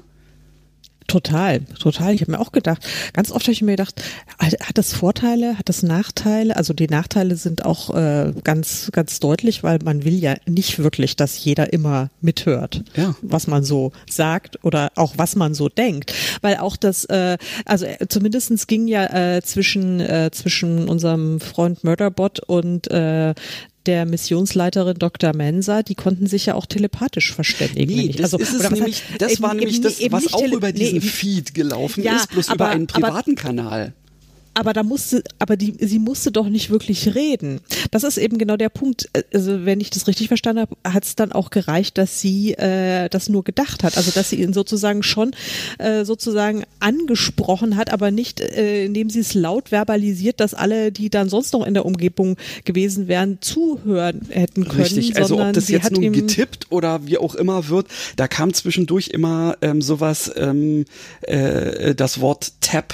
Total, total. Ich habe mir auch gedacht, ganz oft habe ich mir gedacht, hat das Vorteile, hat das Nachteile? Also die Nachteile sind auch äh, ganz, ganz deutlich, weil man will ja nicht wirklich, dass jeder immer mithört, ja. was man so sagt oder auch was man so denkt. Weil auch das, äh, also äh, zumindestens ging ja äh, zwischen, äh, zwischen unserem Freund Murderbot und äh, der Missionsleiterin Dr. Mensa, die konnten sich ja auch telepathisch verständigen. Nee, das, also, ist es nämlich, das eben, war nämlich das, was auch über diesen nee, Feed gelaufen ja, ist, bloß aber, über einen privaten aber, Kanal aber da musste, aber die, sie musste doch nicht wirklich reden. Das ist eben genau der Punkt. Also wenn ich das richtig verstanden habe, hat es dann auch gereicht, dass sie äh, das nur gedacht hat. Also dass sie ihn sozusagen schon äh, sozusagen angesprochen hat, aber nicht, äh, indem sie es laut verbalisiert, dass alle, die dann sonst noch in der Umgebung gewesen wären, zuhören hätten können. Richtig, also ob das jetzt nun getippt oder wie auch immer wird, da kam zwischendurch immer ähm, sowas, ähm, äh, das Wort Tap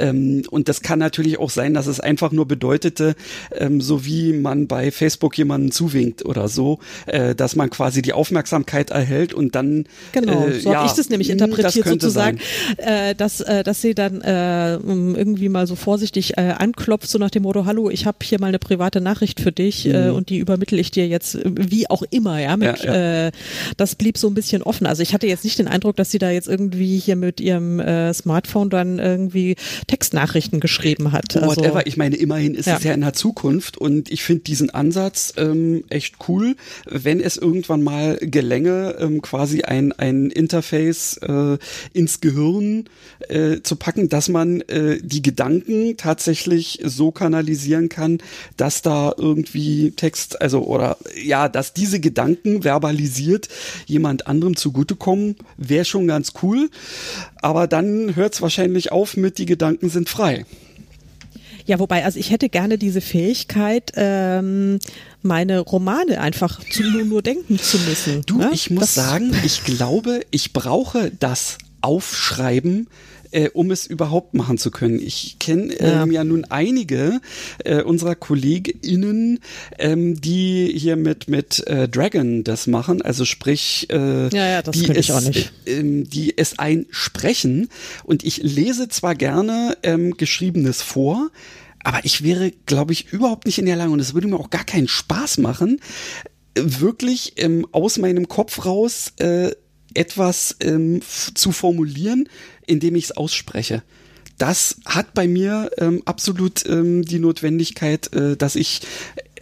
ähm, und das kann natürlich auch sein, dass es einfach nur bedeutete, ähm, so wie man bei Facebook jemanden zuwinkt oder so, äh, dass man quasi die Aufmerksamkeit erhält und dann. Genau, äh, so ja, habe ich das nämlich hm, interpretiert das sozusagen, äh, dass, äh, dass sie dann äh, irgendwie mal so vorsichtig äh, anklopft, so nach dem Motto, hallo, ich habe hier mal eine private Nachricht für dich äh, mhm. äh, und die übermittel ich dir jetzt, wie auch immer, ja. Mit, ja, ja. Äh, das blieb so ein bisschen offen. Also ich hatte jetzt nicht den Eindruck, dass sie da jetzt irgendwie hier mit ihrem äh, Smartphone dann irgendwie Textnachrichten geschrieben hat. Also, Whatever, ich meine, immerhin ist ja. es ja in der Zukunft und ich finde diesen Ansatz ähm, echt cool, wenn es irgendwann mal gelänge, ähm, quasi ein, ein Interface äh, ins Gehirn äh, zu packen, dass man äh, die Gedanken tatsächlich so kanalisieren kann, dass da irgendwie Text, also oder ja, dass diese Gedanken verbalisiert jemand anderem zugutekommen, wäre schon ganz cool. Aber dann hört es wahrscheinlich auf mit die Gedanken sind frei. Ja, wobei, also ich hätte gerne diese Fähigkeit, ähm, meine Romane einfach zu, nur, nur denken zu müssen. Du, ne? ich muss das, sagen, ich glaube, ich brauche das Aufschreiben äh, um es überhaupt machen zu können. Ich kenne ähm, ja. ja. nun einige äh, unserer KollegInnen, ähm, die hier mit, mit äh, Dragon das machen, also sprich, äh, ja, ja, das die, es, auch nicht. Äh, die es einsprechen. Und ich lese zwar gerne ähm, Geschriebenes vor, aber ich wäre, glaube ich, überhaupt nicht in der Lage und es würde mir auch gar keinen Spaß machen, wirklich ähm, aus meinem Kopf raus äh, etwas ähm, zu formulieren, indem ich es ausspreche. Das hat bei mir ähm, absolut ähm, die Notwendigkeit, äh, dass ich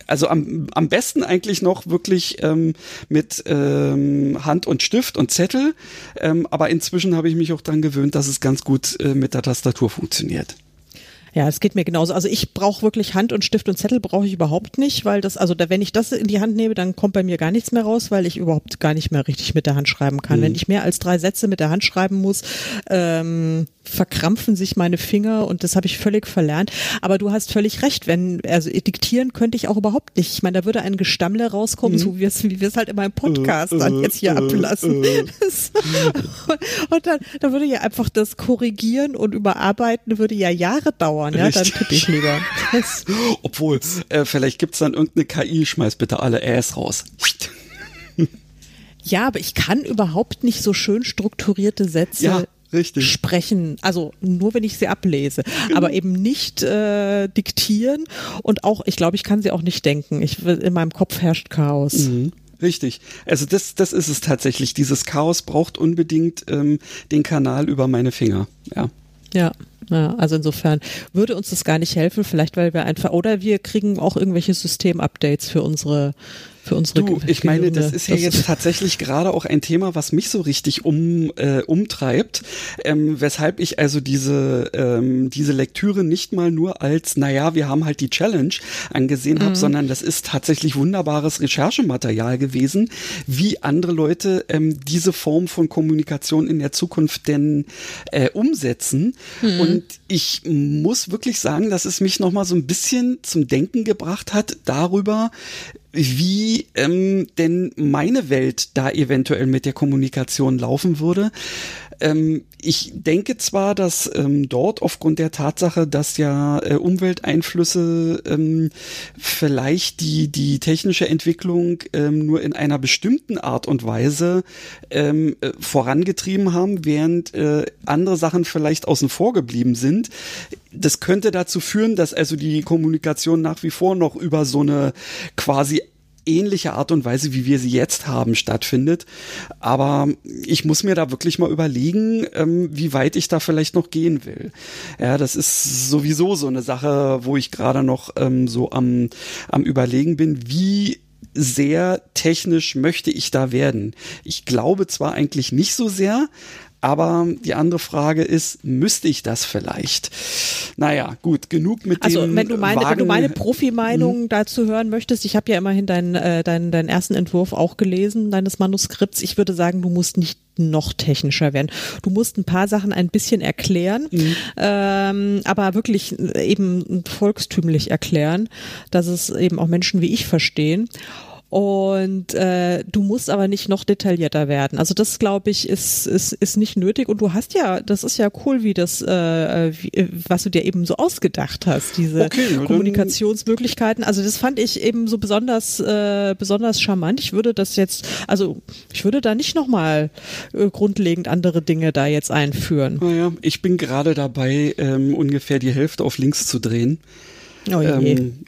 also am, am besten eigentlich noch wirklich ähm, mit ähm, Hand und Stift und Zettel. Ähm, aber inzwischen habe ich mich auch dran gewöhnt, dass es ganz gut äh, mit der Tastatur funktioniert. Ja, es geht mir genauso. Also ich brauche wirklich Hand und Stift und Zettel brauche ich überhaupt nicht, weil das, also da, wenn ich das in die Hand nehme, dann kommt bei mir gar nichts mehr raus, weil ich überhaupt gar nicht mehr richtig mit der Hand schreiben kann. Mhm. Wenn ich mehr als drei Sätze mit der Hand schreiben muss, ähm, verkrampfen sich meine Finger und das habe ich völlig verlernt. Aber du hast völlig recht, wenn, also diktieren könnte ich auch überhaupt nicht. Ich meine, da würde ein Gestammle rauskommen, mhm. so wie wir es wie es halt in meinem Podcast äh, dann jetzt hier äh, ablassen. Äh. [LAUGHS] und dann, dann würde ja einfach das Korrigieren und Überarbeiten würde ja Jahre dauern. Ja, Richtig. dann tippe ich lieber. [LAUGHS] Obwohl, äh, vielleicht gibt's dann irgendeine KI, schmeiß bitte alle Äs raus. Ja, aber ich kann überhaupt nicht so schön strukturierte Sätze ja, Richtig. sprechen. Also nur wenn ich sie ablese, genau. aber eben nicht äh, diktieren und auch, ich glaube, ich kann sie auch nicht denken. Ich, in meinem Kopf herrscht Chaos. Mhm. Richtig. Also das, das ist es tatsächlich. Dieses Chaos braucht unbedingt ähm, den Kanal über meine Finger. Ja. Ja. Ja, also insofern würde uns das gar nicht helfen, vielleicht weil wir einfach, oder wir kriegen auch irgendwelche System-Updates für unsere für unsere Du, ich meine, das ist ja jetzt tatsächlich gerade auch ein Thema, was mich so richtig um, äh, umtreibt, ähm, weshalb ich also diese, ähm, diese Lektüre nicht mal nur als, naja, wir haben halt die Challenge angesehen habe, mhm. sondern das ist tatsächlich wunderbares Recherchematerial gewesen, wie andere Leute ähm, diese Form von Kommunikation in der Zukunft denn äh, umsetzen. Mhm. Und ich muss wirklich sagen, dass es mich nochmal so ein bisschen zum Denken gebracht hat darüber, wie ähm, denn meine Welt da eventuell mit der Kommunikation laufen würde. Ähm, ich denke zwar, dass ähm, dort aufgrund der Tatsache, dass ja äh, Umwelteinflüsse ähm, vielleicht die, die technische Entwicklung ähm, nur in einer bestimmten Art und Weise ähm, äh, vorangetrieben haben, während äh, andere Sachen vielleicht außen vor geblieben sind. Das könnte dazu führen, dass also die Kommunikation nach wie vor noch über so eine quasi ähnliche Art und Weise, wie wir sie jetzt haben, stattfindet. Aber ich muss mir da wirklich mal überlegen, ähm, wie weit ich da vielleicht noch gehen will. Ja, das ist sowieso so eine Sache, wo ich gerade noch ähm, so am, am Überlegen bin, wie sehr technisch möchte ich da werden. Ich glaube zwar eigentlich nicht so sehr, aber die andere Frage ist, müsste ich das vielleicht? Naja, gut, genug mit also, dem wenn du meine, Wagen. wenn du meine Profi-Meinung mhm. dazu hören möchtest, ich habe ja immerhin deinen, äh, deinen, deinen ersten Entwurf auch gelesen, deines Manuskripts. Ich würde sagen, du musst nicht noch technischer werden. Du musst ein paar Sachen ein bisschen erklären, mhm. ähm, aber wirklich eben volkstümlich erklären, dass es eben auch Menschen wie ich verstehen. Und äh, du musst aber nicht noch detaillierter werden. Also das glaube ich ist, ist ist nicht nötig. Und du hast ja, das ist ja cool, wie das, äh, wie, was du dir eben so ausgedacht hast, diese okay, Kommunikationsmöglichkeiten. Also das fand ich eben so besonders äh, besonders charmant. Ich würde das jetzt, also ich würde da nicht nochmal äh, grundlegend andere Dinge da jetzt einführen. Naja, ich bin gerade dabei, ähm, ungefähr die Hälfte auf links zu drehen. Oh ähm,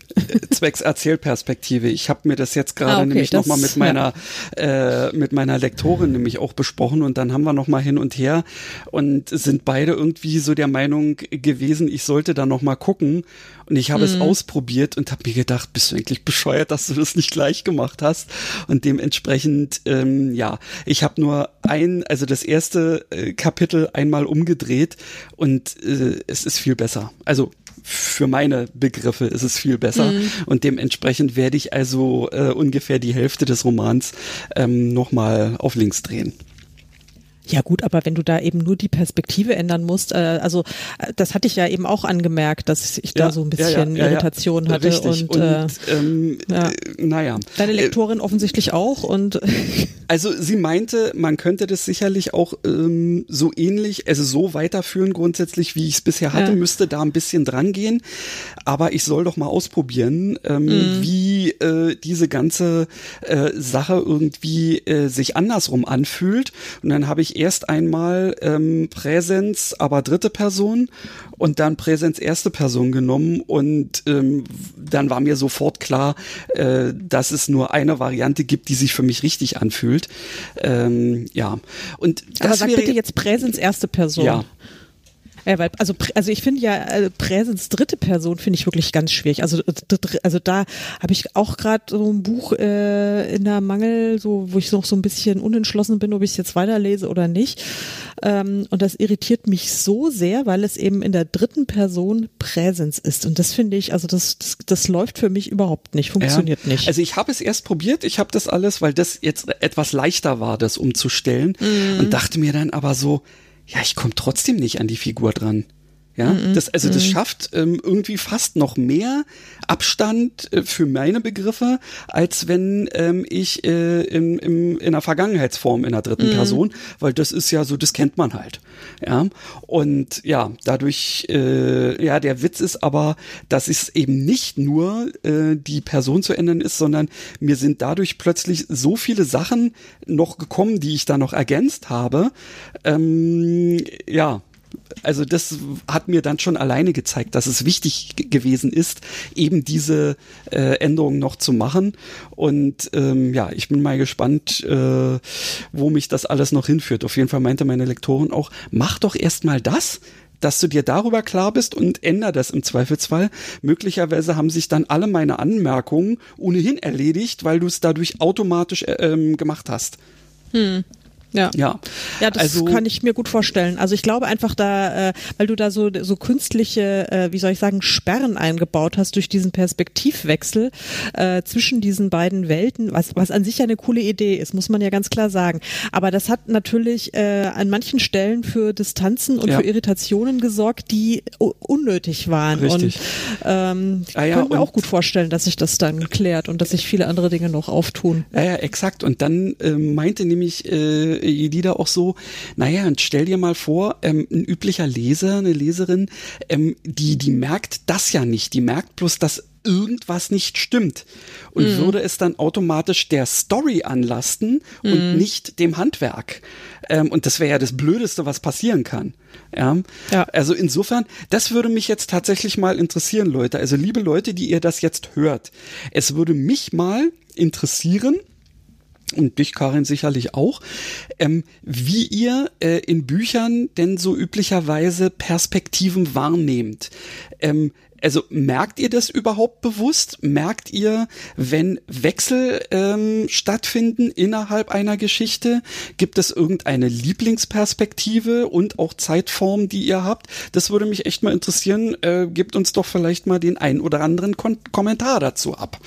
zwecks Erzählperspektive. Ich habe mir das jetzt gerade ah, okay, nämlich nochmal mit meiner ja. äh, mit meiner Lektorin nämlich auch besprochen und dann haben wir nochmal hin und her und sind beide irgendwie so der Meinung gewesen, ich sollte da nochmal gucken und ich habe mhm. es ausprobiert und habe mir gedacht, bist du eigentlich bescheuert, dass du das nicht gleich gemacht hast und dementsprechend ähm, ja, ich habe nur ein, also das erste äh, Kapitel einmal umgedreht und äh, es ist viel besser. Also für meine Begriffe ist es viel besser. Mhm. Und dementsprechend werde ich also äh, ungefähr die Hälfte des Romans ähm, nochmal auf links drehen. Ja gut, aber wenn du da eben nur die Perspektive ändern musst, äh, also äh, das hatte ich ja eben auch angemerkt, dass ich da Ja, so ein bisschen ja, ja, Irritation hatte Richtig. und, äh, ähm, äh, naja. deine Äh, Lektorin offensichtlich auch und [LAUGHS] Also sie meinte, man könnte das sicherlich auch ähm, so ähnlich, also so weiterführen grundsätzlich, wie ich es bisher hatte, müsste da ein bisschen dran gehen. Aber ich soll doch mal ausprobieren, ähm, Mhm. wie äh, diese ganze äh, Sache irgendwie äh, sich andersrum anfühlt. Und dann habe ich erst einmal ähm, Präsenz, aber dritte Person und dann Präsenz erste Person genommen und ähm, dann war mir sofort klar, äh, dass es nur eine Variante gibt, die sich für mich richtig anfühlt. Ähm, ja, und das aber sag wäre bitte jetzt Präsens erste Person. Ja. Ja, weil, also, also ich finde ja, äh, Präsens dritte Person finde ich wirklich ganz schwierig. Also, äh, also da habe ich auch gerade so ein Buch äh, in der Mangel, so wo ich noch so ein bisschen unentschlossen bin, ob ich es jetzt weiterlese oder nicht. Ähm, und das irritiert mich so sehr, weil es eben in der dritten Person Präsens ist. Und das finde ich, also das, das, das läuft für mich überhaupt nicht, funktioniert ja. nicht. Also ich habe es erst probiert, ich habe das alles, weil das jetzt etwas leichter war, das umzustellen Mhm. und dachte mir dann aber so, ja, ich komme trotzdem nicht an die Figur dran. Ja, Mhm. das, also das schafft ähm, irgendwie fast noch mehr Abstand äh, für meine Begriffe, als wenn ähm, ich äh, in, im, in einer Vergangenheitsform in der dritten Mhm. Person, weil das ist ja so, das kennt man halt. Ja, und ja, dadurch, äh, ja, der Witz ist aber, dass es eben nicht nur äh, die Person zu ändern ist, sondern mir sind dadurch plötzlich so viele Sachen noch gekommen, die ich da noch ergänzt habe. Ähm, ja, also das hat mir dann schon alleine gezeigt, dass es wichtig gewesen ist, eben diese äh, Änderungen noch zu machen. Und ähm, ja, ich bin mal gespannt, äh, wo mich das alles noch hinführt. Auf jeden Fall meinte meine Lektorin auch, mach doch erst mal das, dass du dir darüber klar bist und änder das im Zweifelsfall. Möglicherweise haben sich dann alle meine Anmerkungen ohnehin erledigt, weil du es dadurch automatisch äh, ähm, gemacht hast. Ja. Ja, Ja, das also, kann ich mir gut vorstellen. Also ich glaube einfach da, äh, weil du da so so künstliche, äh, wie soll ich sagen, Sperren eingebaut hast durch diesen Perspektivwechsel äh, zwischen diesen beiden Welten, was was an sich ja eine coole Idee ist, muss man ja ganz klar sagen. Aber das hat natürlich äh, an manchen Stellen für Distanzen und Ja. für Irritationen gesorgt, die unnötig waren. Richtig. Und ähm, ich Ah ja, könnte mir auch gut vorstellen, dass sich das dann klärt und dass sich viele andere Dinge noch auftun. Ja, ja, exakt. Und dann ähm, meinte nämlich äh, Elida auch so, naja, und stell dir mal vor, ähm, ein üblicher Leser, eine Leserin, ähm, die, die merkt das ja nicht. Die merkt bloß, dass irgendwas nicht stimmt und würde es dann automatisch der Story anlasten und nicht dem Handwerk. Ähm, und das wäre ja das Blödeste, was passieren kann. Ja? Ja. Also insofern, das würde mich jetzt tatsächlich mal interessieren, Leute. Also liebe Leute, die ihr das jetzt hört, es würde mich mal interessieren, und dich, Karin, sicherlich auch, ähm, wie ihr äh, in Büchern denn so üblicherweise Perspektiven wahrnehmt. Ähm, also merkt ihr das überhaupt bewusst? Merkt ihr, wenn Wechsel ähm, stattfinden innerhalb einer Geschichte? Gibt es irgendeine Lieblingsperspektive und auch Zeitform, die ihr habt? Das würde mich echt mal interessieren. Äh, gebt uns doch vielleicht mal den ein oder anderen Kon Kommentar dazu ab.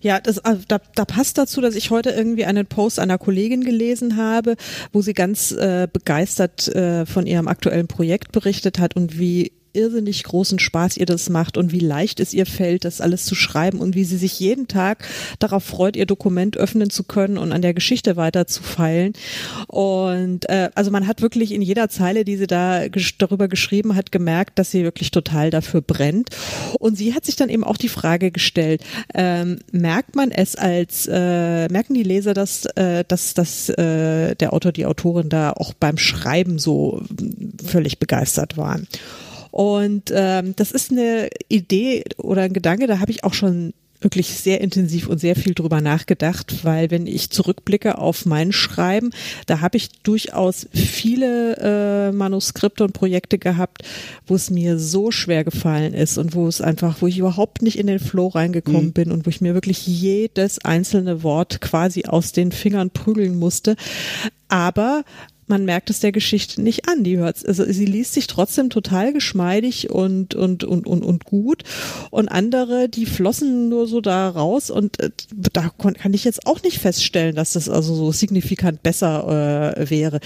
Ja, das, also da, da passt dazu, dass ich heute irgendwie einen Post einer Kollegin gelesen habe, wo sie ganz äh, begeistert äh, von ihrem aktuellen Projekt berichtet hat und wie irrsinnig großen Spaß ihr das macht und wie leicht es ihr fällt, das alles zu schreiben und wie sie sich jeden Tag darauf freut, ihr Dokument öffnen zu können und an der Geschichte weiter. Und äh, also man hat wirklich in jeder Zeile, die sie da gesch darüber geschrieben hat, gemerkt, dass sie wirklich total dafür brennt. Und sie hat sich dann eben auch die Frage gestellt, ähm, merkt man es als, äh, merken die Leser, dass, äh, dass, dass äh, der Autor, die Autorin da auch beim Schreiben so völlig begeistert waren? Und ähm, das ist eine Idee oder ein Gedanke, da habe ich auch schon wirklich sehr intensiv und sehr viel drüber nachgedacht, weil wenn ich zurückblicke auf mein Schreiben, da habe ich durchaus viele äh, Manuskripte und Projekte gehabt, wo es mir so schwer gefallen ist und wo es einfach, wo ich überhaupt nicht in den Flow reingekommen bin und wo ich mir wirklich jedes einzelne Wort quasi aus den Fingern prügeln musste. Aber man merkt es der Geschichte nicht an. Die hört, also sie liest sich trotzdem total geschmeidig und und und und und gut. Und andere, die flossen nur so da raus und äh, da kann ich jetzt auch nicht feststellen, dass das also so signifikant besser äh, wäre.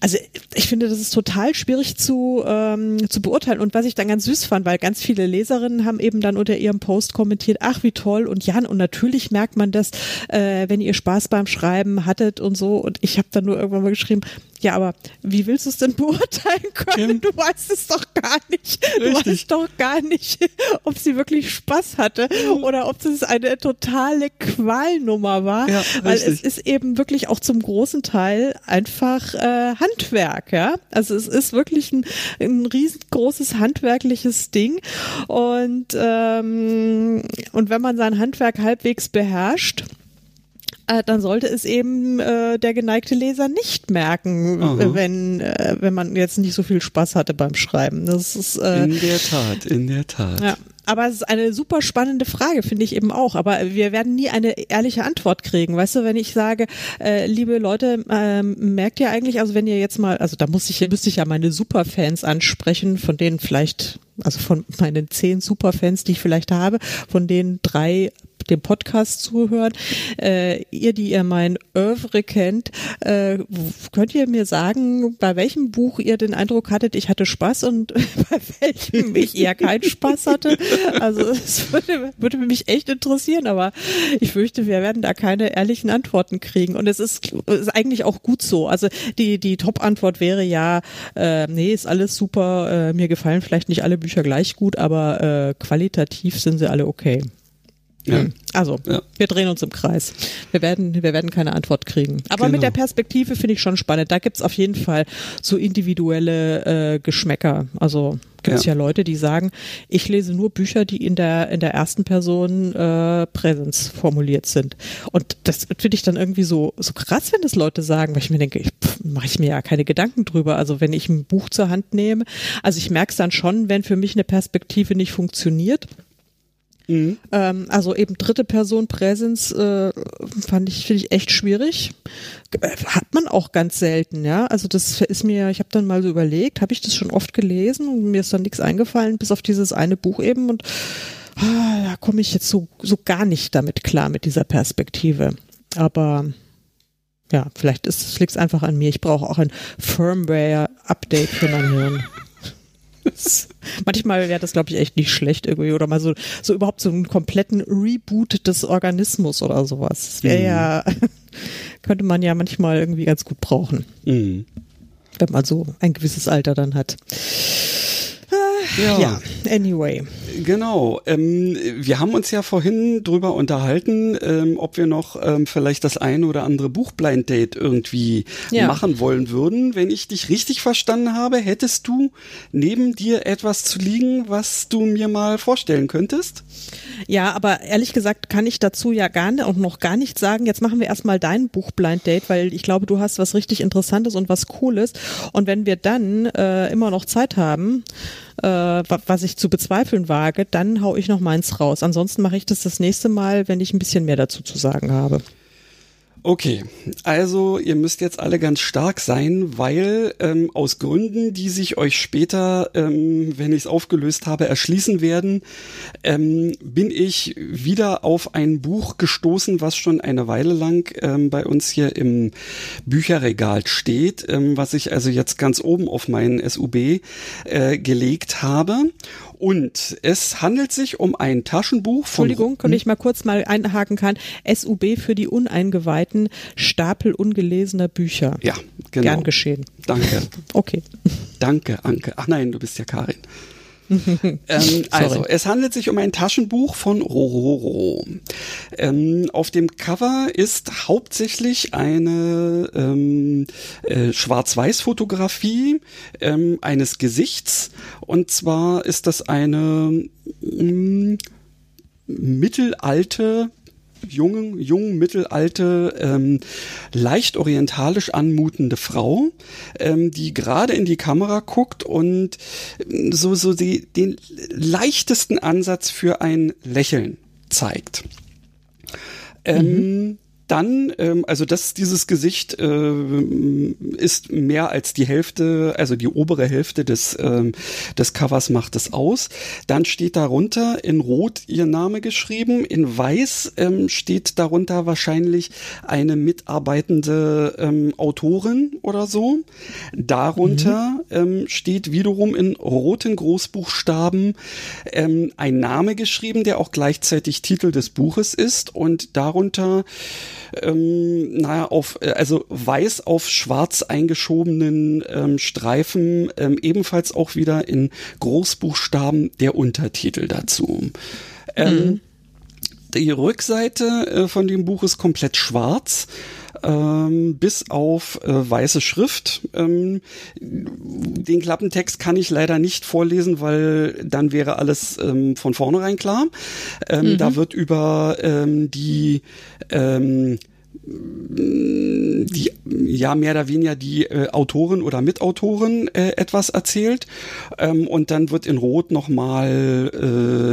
Also ich finde, das ist total schwierig zu, ähm, zu beurteilen. Und was ich dann ganz süß fand, weil ganz viele Leserinnen haben eben dann unter ihrem Post kommentiert, ach wie toll und Jan, und natürlich merkt man das, äh, wenn ihr Spaß beim Schreiben hattet und so. Und ich habe dann nur irgendwann mal geschrieben, ja, aber wie willst du es denn beurteilen können? Du weißt es doch gar nicht. Du Richtig. weißt doch gar nicht, [LAUGHS] ob sie wirklich Spaß hatte oder ob es eine totale Qualnummer war. Ja, weil es ist eben wirklich auch zum großen Teil einfach äh, Handwerk, ja. Also es ist wirklich ein, ein riesengroßes handwerkliches Ding. Und, ähm, und wenn man sein Handwerk halbwegs beherrscht, äh, dann sollte es eben äh, der geneigte Leser nicht merken, Aha. wenn, äh, wenn man jetzt nicht so viel Spaß hatte beim Schreiben. Das ist, äh, in der Tat, in der Tat. Ja. Aber es ist eine super spannende Frage, finde ich eben auch. Aber wir werden nie eine ehrliche Antwort kriegen. Weißt du, wenn ich sage, äh, liebe Leute, ähm, merkt ihr eigentlich, also wenn ihr jetzt mal, also da muss ich, müsste ich ja meine Superfans ansprechen, von denen vielleicht also von meinen zehn Superfans, die ich vielleicht habe, von denen drei dem Podcast zuhören, äh, ihr, die ihr mein Oeuvre kennt, äh, könnt ihr mir sagen, bei welchem Buch ihr den Eindruck hattet, ich hatte Spaß und [LAUGHS] bei welchem ich eher keinen Spaß hatte? Also es würde, würde mich echt interessieren, aber ich fürchte, wir werden da keine ehrlichen Antworten kriegen. Und es ist, ist eigentlich auch gut so. Also die, die Top-Antwort wäre ja, äh, nee, ist alles super, äh, mir gefallen vielleicht nicht alle Bücher gleich gut, aber äh, qualitativ sind sie alle okay. Ja. Hm. Also, ja. wir drehen uns im Kreis. Wir werden, wir werden keine Antwort kriegen. Aber genau. mit der Perspektive finde ich schon spannend. Da gibt's auf jeden Fall so individuelle äh, Geschmäcker. Also gibt's ja. ja Leute, die sagen, ich lese nur Bücher, die in der in der ersten Person äh, Präsens formuliert sind. Und das finde ich dann irgendwie so so krass, wenn das Leute sagen, weil ich mir denke, ich mache ich mir ja keine Gedanken drüber. Also wenn ich ein Buch zur Hand nehme, also ich merke es dann schon, wenn für mich eine Perspektive nicht funktioniert Mhm. Ähm, also eben dritte Person Präsenz äh, fand ich finde ich echt schwierig. Hat man auch ganz selten, ja. Also das ist mir, ich habe dann mal so überlegt, habe ich das schon oft gelesen und mir ist dann nichts eingefallen, bis auf dieses eine Buch eben und ah, da komme ich jetzt so so gar nicht damit klar mit dieser Perspektive. Aber ja, vielleicht ist es einfach an mir. Ich brauche auch ein Firmware-Update für mein Hirn. [LAUGHS] Manchmal wäre das, glaube ich, echt nicht schlecht irgendwie oder mal so, so überhaupt so einen kompletten Reboot des Organismus oder sowas. Wäre mhm. ja, [LAUGHS] könnte man ja manchmal irgendwie ganz gut brauchen. Mhm. Wenn man so ein gewisses Alter dann hat. Ja. ja, anyway. Genau. Ähm, wir haben uns ja vorhin drüber unterhalten, ähm, ob wir noch ähm, vielleicht das eine oder andere Buchblind Date irgendwie ja. machen wollen würden. Wenn ich dich richtig verstanden habe, hättest du neben dir etwas zu liegen, was du mir mal vorstellen könntest? Ja, aber ehrlich gesagt kann ich dazu ja gar nicht und noch gar nichts sagen. Jetzt machen wir erstmal dein Buchblind Date, weil ich glaube, du hast was richtig Interessantes und was Cooles. Und wenn wir dann äh, immer noch Zeit haben, äh, was ich zu bezweifeln wage, dann hau ich noch meins raus. Ansonsten mache ich das das nächste Mal, wenn ich ein bisschen mehr dazu zu sagen habe. Okay, also ihr müsst jetzt alle ganz stark sein, weil ähm, aus Gründen, die sich euch später, ähm, wenn ich es aufgelöst habe, erschließen werden, ähm, bin ich wieder auf ein Buch gestoßen, was schon eine Weile lang ähm, bei uns hier im Bücherregal steht, ähm, was ich also jetzt ganz oben auf meinen SUB äh, gelegt habe. Und es handelt sich um ein Taschenbuch von. Entschuldigung, wenn ich mal kurz mal einhaken kann. SUB für die Uneingeweihten, Stapel ungelesener Bücher. Ja, genau. Gern geschehen. Danke. Okay. Danke, Anke. Ach nein, du bist ja Karin. [LAUGHS] ähm, also, es handelt sich um ein Taschenbuch von Rororo. Ähm, auf dem Cover ist hauptsächlich eine ähm, äh, Schwarz-Weiß-Fotografie ähm, eines Gesichts. Und zwar ist das eine mm, mittelalte jungen, jung, mittelalte, ähm, leicht orientalisch anmutende Frau, ähm, die gerade in die Kamera guckt und ähm, so, so die, den leichtesten Ansatz für ein Lächeln zeigt. Ähm, mhm. Dann, ähm, also das, dieses Gesicht äh, ist mehr als die Hälfte, also die obere Hälfte des, ähm, des Covers macht es aus. Dann steht darunter in Rot ihr Name geschrieben, in Weiß ähm, steht darunter wahrscheinlich eine mitarbeitende ähm, Autorin oder so. Darunter mhm. ähm, steht wiederum in roten Großbuchstaben ähm, ein Name geschrieben, der auch gleichzeitig Titel des Buches ist und darunter ähm, naja, auf, äh, also weiß auf schwarz eingeschobenen ähm, Streifen, ähm, ebenfalls auch wieder in Großbuchstaben der Untertitel dazu. Ähm, mhm. Die Rückseite äh, von dem Buch ist komplett schwarz. Ähm, bis auf äh, weiße Schrift. Ähm, den Klappentext kann ich leider nicht vorlesen, weil dann wäre alles ähm, von vornherein klar. Ähm, mhm. Da wird über ähm, die ähm, die ja mehr oder weniger die äh, Autorin oder Mitautorin äh, etwas erzählt ähm, und dann wird in Rot nochmal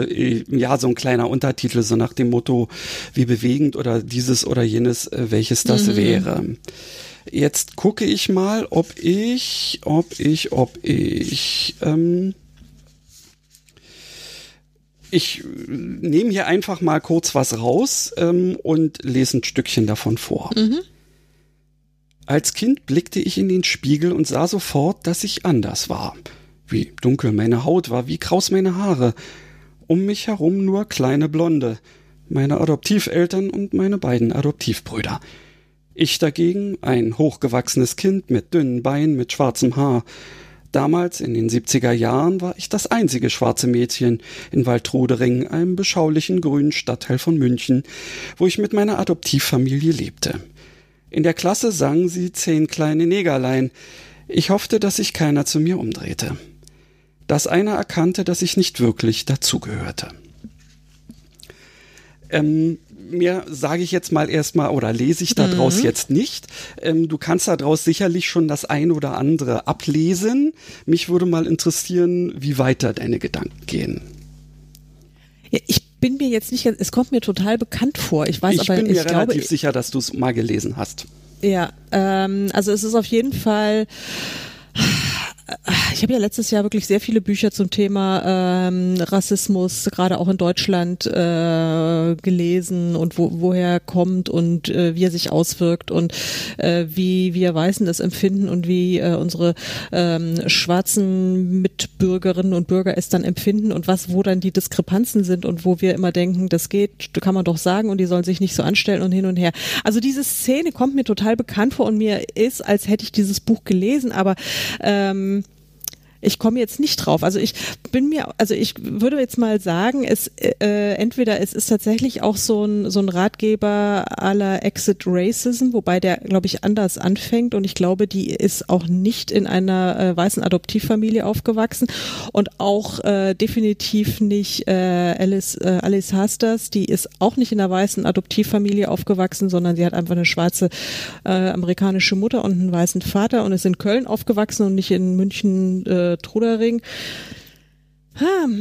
äh, ja so ein kleiner Untertitel so nach dem Motto wie bewegend oder dieses oder jenes äh, welches das mhm. wäre. Jetzt gucke ich mal, ob ich, ob ich, ob ich ähm, ich nehme hier einfach mal kurz was raus ähm, und lese ein Stückchen davon vor. Mhm. Als Kind blickte ich in den Spiegel und sah sofort, dass ich anders war. Wie dunkel meine Haut war, wie kraus meine Haare. Um mich herum nur kleine Blonde. Meine Adoptiveltern und meine beiden Adoptivbrüder. Ich dagegen ein hochgewachsenes Kind mit dünnen Beinen, mit schwarzem Haar. Damals in den 70er Jahren war ich das einzige schwarze Mädchen in Waldrudering, einem beschaulichen grünen Stadtteil von München, wo ich mit meiner Adoptivfamilie lebte. In der Klasse sangen sie zehn kleine Negerlein. Ich hoffte, dass sich keiner zu mir umdrehte. Dass einer erkannte, dass ich nicht wirklich dazugehörte. Ähm, mehr sage ich jetzt mal erstmal oder lese ich daraus mhm. jetzt nicht. Ähm, du kannst daraus sicherlich schon das ein oder andere ablesen. Mich würde mal interessieren, wie weiter deine Gedanken gehen. Ja, ich bin mir jetzt nicht, es kommt mir total bekannt vor. Ich weiß ich aber, bin mir ich relativ glaube, sicher, dass du es mal gelesen hast. Ja, ähm, also es ist auf jeden Fall ich habe ja letztes Jahr wirklich sehr viele Bücher zum Thema ähm, Rassismus, gerade auch in Deutschland, äh, gelesen und wo, woher kommt und äh, wie er sich auswirkt und äh, wie wir Weißen das empfinden und wie äh, unsere ähm, schwarzen Mitbürgerinnen und Bürger es dann empfinden und was, wo dann die Diskrepanzen sind und wo wir immer denken, das geht, kann man doch sagen und die sollen sich nicht so anstellen und hin und her. Also diese Szene kommt mir total bekannt vor und mir ist, als hätte ich dieses Buch gelesen, aber ähm, ich komme jetzt nicht drauf. Also ich bin mir, also ich würde jetzt mal sagen, es äh, entweder es ist tatsächlich auch so ein so ein Ratgeber aller Exit Racism, wobei der, glaube ich, anders anfängt. Und ich glaube, die ist auch nicht in einer äh, weißen Adoptivfamilie aufgewachsen. Und auch äh, definitiv nicht äh, Alice äh, Alice Hasters, die ist auch nicht in einer weißen Adoptivfamilie aufgewachsen, sondern sie hat einfach eine schwarze äh, amerikanische Mutter und einen weißen Vater und ist in Köln aufgewachsen und nicht in München äh, äh, Trudering.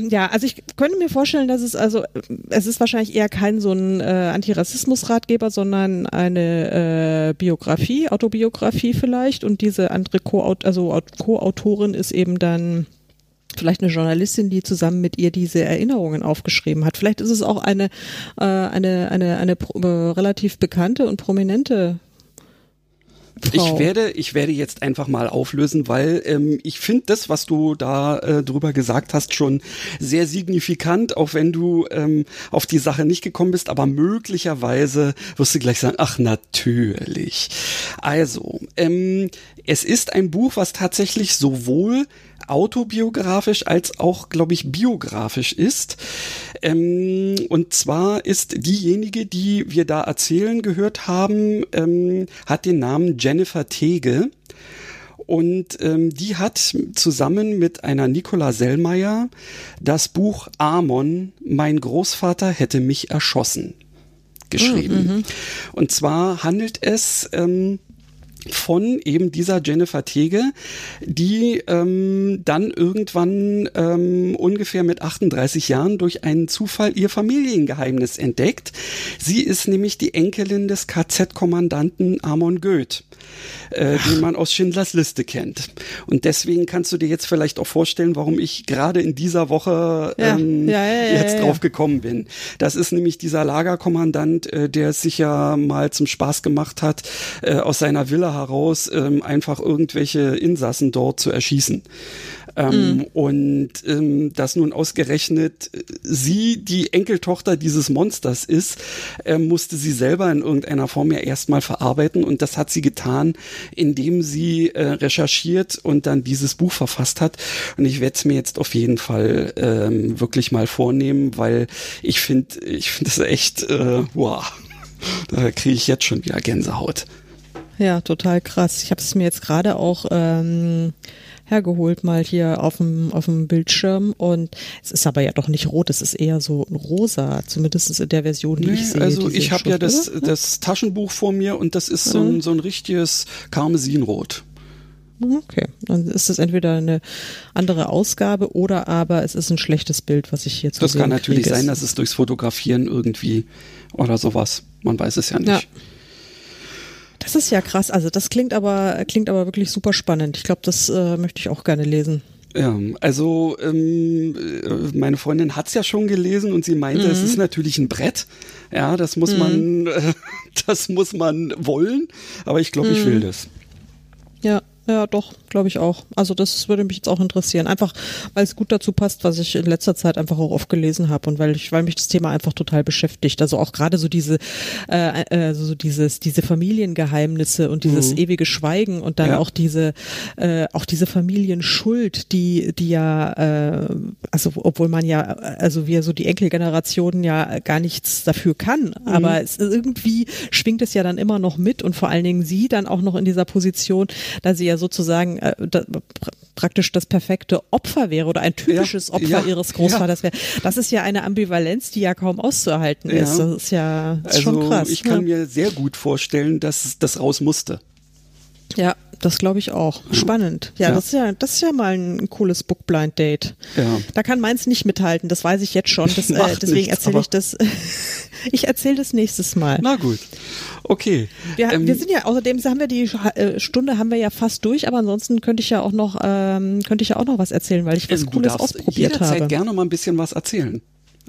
Ja, also ich könnte mir vorstellen, dass es also, es ist wahrscheinlich eher kein so ein äh, Antirassismus-Ratgeber, sondern eine äh, Biografie, Autobiografie vielleicht. Und diese andere Co also Co-Autorin ist eben dann vielleicht eine Journalistin, die zusammen mit ihr diese Erinnerungen aufgeschrieben hat. Vielleicht ist es auch eine äh, eine eine eine, eine relativ bekannte und prominente ich werde, ich werde jetzt einfach mal auflösen, weil ähm, ich finde das, was du da äh, drüber gesagt hast, schon sehr signifikant, auch wenn du ähm, auf die Sache nicht gekommen bist, aber möglicherweise wirst du gleich sagen, ach natürlich. Also, ähm, es ist ein Buch, was tatsächlich sowohl autobiografisch als auch, glaube ich, biografisch ist. Ähm, und zwar ist diejenige, die wir da erzählen gehört haben, ähm, hat den Namen Jennifer Tege. Und ähm, die hat zusammen mit einer Nicola Sellmeier das Buch Amon, mein Großvater hätte mich erschossen, geschrieben. Mhm. Und zwar handelt es ähm, von eben dieser Jennifer Tege, die ähm, dann irgendwann ähm, ungefähr mit 38 Jahren durch einen Zufall ihr Familiengeheimnis entdeckt. Sie ist nämlich die Enkelin des KZ-Kommandanten Amon Goeth äh, den man aus Schindlers Liste kennt. Und deswegen kannst du dir jetzt vielleicht auch vorstellen, warum ich gerade in dieser Woche ähm, ja, ja, ja, jetzt drauf gekommen bin. Das ist nämlich dieser Lagerkommandant, äh, der es sich ja mal zum Spaß gemacht hat, äh, aus seiner Villa heraus ähm, einfach irgendwelche Insassen dort zu erschießen. Ähm, mhm. Und ähm, dass nun ausgerechnet sie die Enkeltochter dieses Monsters ist, äh, musste sie selber in irgendeiner Form ja erstmal verarbeiten. Und das hat sie getan, indem sie äh, recherchiert und dann dieses Buch verfasst hat. Und ich werde es mir jetzt auf jeden Fall ähm, wirklich mal vornehmen, weil ich finde, ich finde es echt, äh, wow, da kriege ich jetzt schon wieder Gänsehaut. Ja, total krass. Ich habe es mir jetzt gerade auch ähm, hergeholt, mal hier auf dem, auf dem Bildschirm. Und es ist aber ja doch nicht rot, es ist eher so rosa, zumindest in der Version, die nee, ich sehe. Also ich habe ja das, das Taschenbuch vor mir und das ist so ein, mhm. so ein richtiges Karmesinrot. Okay, dann ist es entweder eine andere Ausgabe oder aber es ist ein schlechtes Bild, was ich hier zu Das kann natürlich kriege. sein, dass es durchs Fotografieren irgendwie oder sowas. Man weiß es ja nicht. Ja. Das ist ja krass. Also das klingt aber klingt aber wirklich super spannend. Ich glaube, das äh, möchte ich auch gerne lesen. Ja, also ähm, äh, meine Freundin hat's ja schon gelesen und sie meinte, mhm. es ist natürlich ein Brett. Ja, das muss mhm. man, äh, [LAUGHS] das muss man wollen. Aber ich glaube, ich will mhm. das. Ja, ja, doch, glaube ich auch. Also das würde mich jetzt auch interessieren. Einfach, weil es gut dazu passt, was ich in letzter Zeit einfach auch oft gelesen habe und weil ich, weil mich das Thema einfach total beschäftigt. Also auch gerade so diese, äh, äh, so dieses, diese Familiengeheimnisse und dieses mhm. ewige Schweigen und dann ja. auch diese, äh, auch diese Familienschuld, die, die ja, äh, also obwohl man ja, also wir so die Enkelgenerationen ja gar nichts dafür kann, mhm. aber es, irgendwie schwingt es ja dann immer noch mit und vor allen Dingen sie dann auch noch in dieser Position, da sie ja sozusagen äh, da, praktisch das perfekte Opfer wäre oder ein typisches ja, Opfer ja, ihres Großvaters ja. wäre. Das ist ja eine Ambivalenz, die ja kaum auszuhalten ist. Das ist ja das ist also, schon krass. Ich kann mir sehr gut vorstellen, dass das raus musste. Ja, das glaube ich auch. Spannend. Ja, ja, Das, ist ja das ist ja mal ein cooles Book Blind Date. Ja. Da kann meins nicht mithalten, das weiß ich jetzt schon. [LAUGHS] Das, äh, deswegen erzähle ich das. [LAUGHS] ich erzähle das nächstes Mal. Na gut. Okay. Wir, ähm, wir sind ja, außerdem haben wir die äh, Stunde haben wir ja fast durch, aber ansonsten könnte ich ja auch noch, ähm, könnte ich ja auch noch was erzählen, weil ich was ähm, Cooles ausprobiert jederzeit habe. gerne mal ein bisschen was erzählen.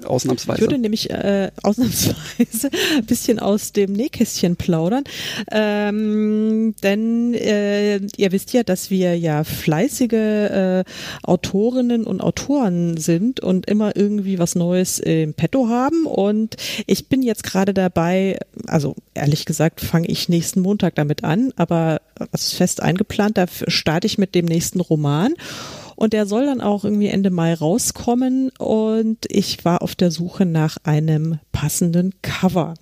Ausnahmsweise. Ich würde nämlich äh, ausnahmsweise ein bisschen aus dem Nähkästchen plaudern. Ähm, denn äh, ihr wisst ja, dass wir ja fleißige äh, Autorinnen und Autoren sind und immer irgendwie was Neues im Petto haben. Und ich bin jetzt gerade dabei, also ehrlich gesagt fange ich nächsten Montag damit an, aber was ist fest eingeplant, da starte ich mit dem nächsten Roman. Und der soll dann auch irgendwie Ende Mai rauskommen. Und ich war auf der Suche nach einem passenden Cover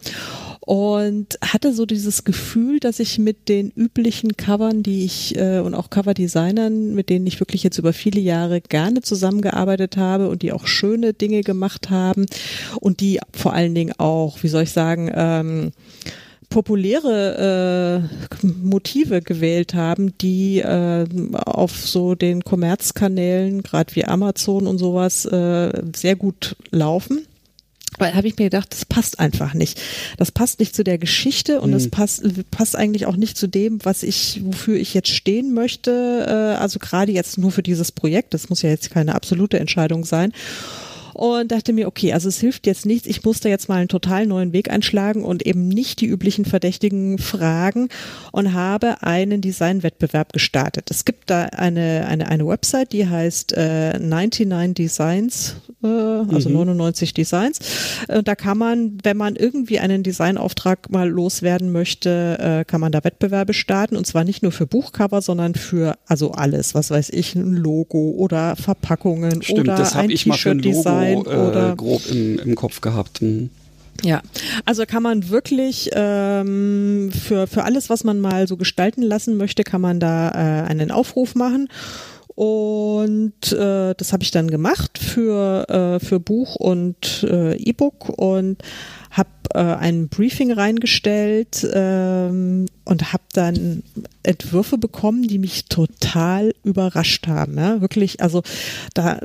und hatte so dieses Gefühl, dass ich mit den üblichen Covern, die ich äh, und auch Coverdesignern, mit denen ich wirklich jetzt über viele Jahre gerne zusammengearbeitet habe und die auch schöne Dinge gemacht haben und die vor allen Dingen auch, wie soll ich sagen, ähm, populäre äh, Motive gewählt haben, die äh, auf so den Kommerzkanälen, gerade wie Amazon und sowas, äh, sehr gut laufen. Weil habe ich mir gedacht, das passt einfach nicht. Das passt nicht zu der Geschichte und das mhm. passt, passt eigentlich auch nicht zu dem, was ich, wofür ich jetzt stehen möchte. Äh, also gerade jetzt nur für dieses Projekt. Das muss ja jetzt keine absolute Entscheidung sein und dachte mir, okay, also es hilft jetzt nichts, ich muss da jetzt mal einen total neuen Weg einschlagen und eben nicht die üblichen Verdächtigen fragen und habe einen Designwettbewerb gestartet. Es gibt da eine, eine, eine Website, die heißt äh, 99 Designs, äh, also mhm. 99 Designs. Äh, da kann man, wenn man irgendwie einen Designauftrag mal loswerden möchte, äh, kann man da Wettbewerbe starten und zwar nicht nur für Buchcover, sondern für also alles, was weiß ich, ein Logo oder Verpackungen Stimmt, oder ein T-Shirt-Design sein. Äh, oder grob im, im Kopf gehabt. Hm. Ja, also kann man wirklich ähm, für, für alles, was man mal so gestalten lassen möchte, kann man da äh, einen Aufruf machen. Und äh, das habe ich dann gemacht für, äh, für Buch und äh, E-Book und habe äh, ein Briefing reingestellt ähm, und habe dann Entwürfe bekommen, die mich total überrascht haben. Ja? Wirklich, also da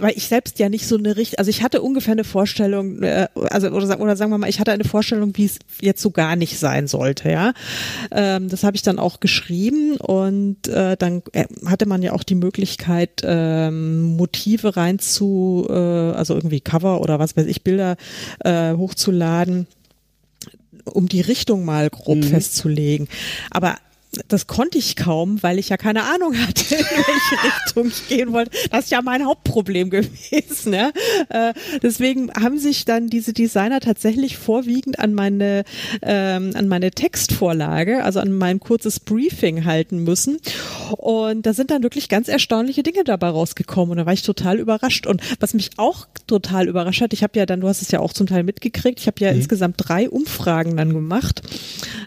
weil ich selbst ja nicht so eine richtig, also ich hatte ungefähr eine Vorstellung, äh, also oder, oder sagen wir mal, ich hatte eine Vorstellung, wie es jetzt so gar nicht sein sollte, ja. Ähm, das habe ich dann auch geschrieben und äh, dann äh, hatte man ja auch die Möglichkeit, ähm, Motive rein zu, äh, also irgendwie Cover oder was weiß ich, Bilder äh, hochzuladen um die Richtung mal grob mhm. festzulegen. Aber das konnte ich kaum, weil ich ja keine Ahnung hatte, in welche [LAUGHS] Richtung ich gehen wollte. Das ist ja mein Hauptproblem [LAUGHS] gewesen. Ja? Äh, deswegen haben sich dann diese Designer tatsächlich vorwiegend an meine, ähm, an meine Textvorlage, also an mein kurzes Briefing halten müssen. Und da sind dann wirklich ganz erstaunliche Dinge dabei rausgekommen. Und da war ich total überrascht. Und was mich auch total überrascht hat, ich habe ja dann, du hast es ja auch zum Teil mitgekriegt, ich habe ja mhm. insgesamt drei Umfragen dann gemacht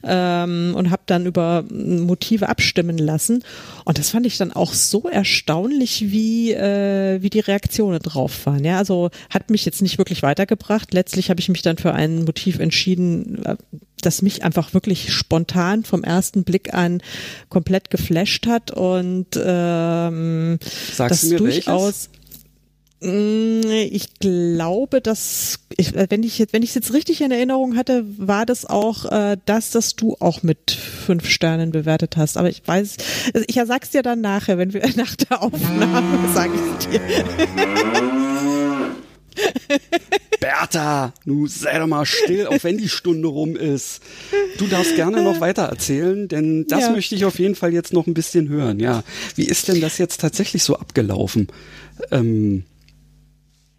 ähm, und habe dann über Motive abstimmen lassen. Und das fand ich dann auch so erstaunlich, wie, äh, wie die Reaktionen drauf waren. Ja, also hat mich jetzt nicht wirklich weitergebracht. Letztlich habe ich mich dann für ein Motiv entschieden, äh, das mich einfach wirklich spontan vom ersten Blick an komplett geflasht hat und ähm, Sagst das durchaus. Welches? Mm, ich glaube, dass ich, äh, wenn ich jetzt, wenn ich es jetzt richtig in Erinnerung hatte, war das auch äh, das, dass du auch mit fünf Sternen bewertet hast. Aber ich weiß, also ich sag's dir dann nachher, wenn wir [LAUGHS] nach der Aufnahme sage ich dir. Bertha, nu sei doch mal still, auch wenn die Stunde rum ist. Du darfst gerne noch weiter erzählen, denn das ja. möchte ich auf jeden Fall jetzt noch ein bisschen hören. Ja, wie ist denn das jetzt tatsächlich so abgelaufen? Ähm,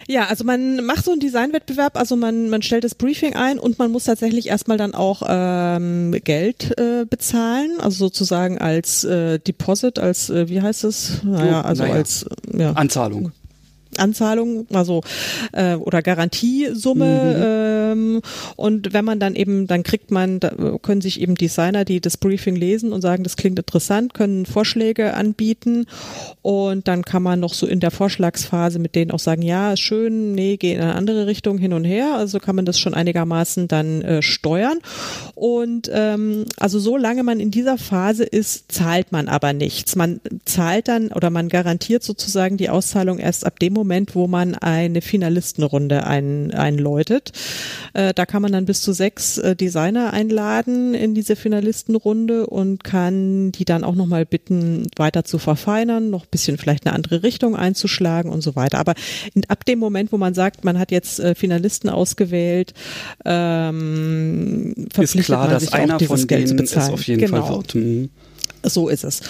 ja, also man macht so einen Designwettbewerb, also man, man stellt das Briefing ein und man muss tatsächlich erstmal dann auch ähm, Geld äh, bezahlen, also sozusagen als äh, Deposit, als äh, wie heißt es? Naja, also naja. als ja. Anzahlung. Anzahlung, also äh, oder Garantiesumme. Mhm. Ähm, und wenn man dann eben, dann kriegt man, da können sich eben Designer, die das Briefing lesen und sagen, das klingt interessant, können Vorschläge anbieten und dann kann man noch so in der Vorschlagsphase mit denen auch sagen, ja, ist schön, nee, geh in eine andere Richtung hin und her. Also kann man das schon einigermaßen dann äh, steuern. Und ähm, also solange man in dieser Phase ist, zahlt man aber nichts. Man zahlt dann oder man garantiert sozusagen die Auszahlung erst ab dem Moment, Moment, wo man eine Finalistenrunde ein, einläutet. Äh, da kann man dann bis zu sechs äh, Designer einladen in diese Finalistenrunde und kann die dann auch nochmal bitten, weiter zu verfeinern, noch ein bisschen vielleicht eine andere Richtung einzuschlagen und so weiter. Aber in, ab dem Moment, wo man sagt, man hat jetzt äh, Finalisten ausgewählt, ähm, verpflichtet ist klar, man sich dass einer von Geld denen ist auf jeden genau. Fall wird. So ist es.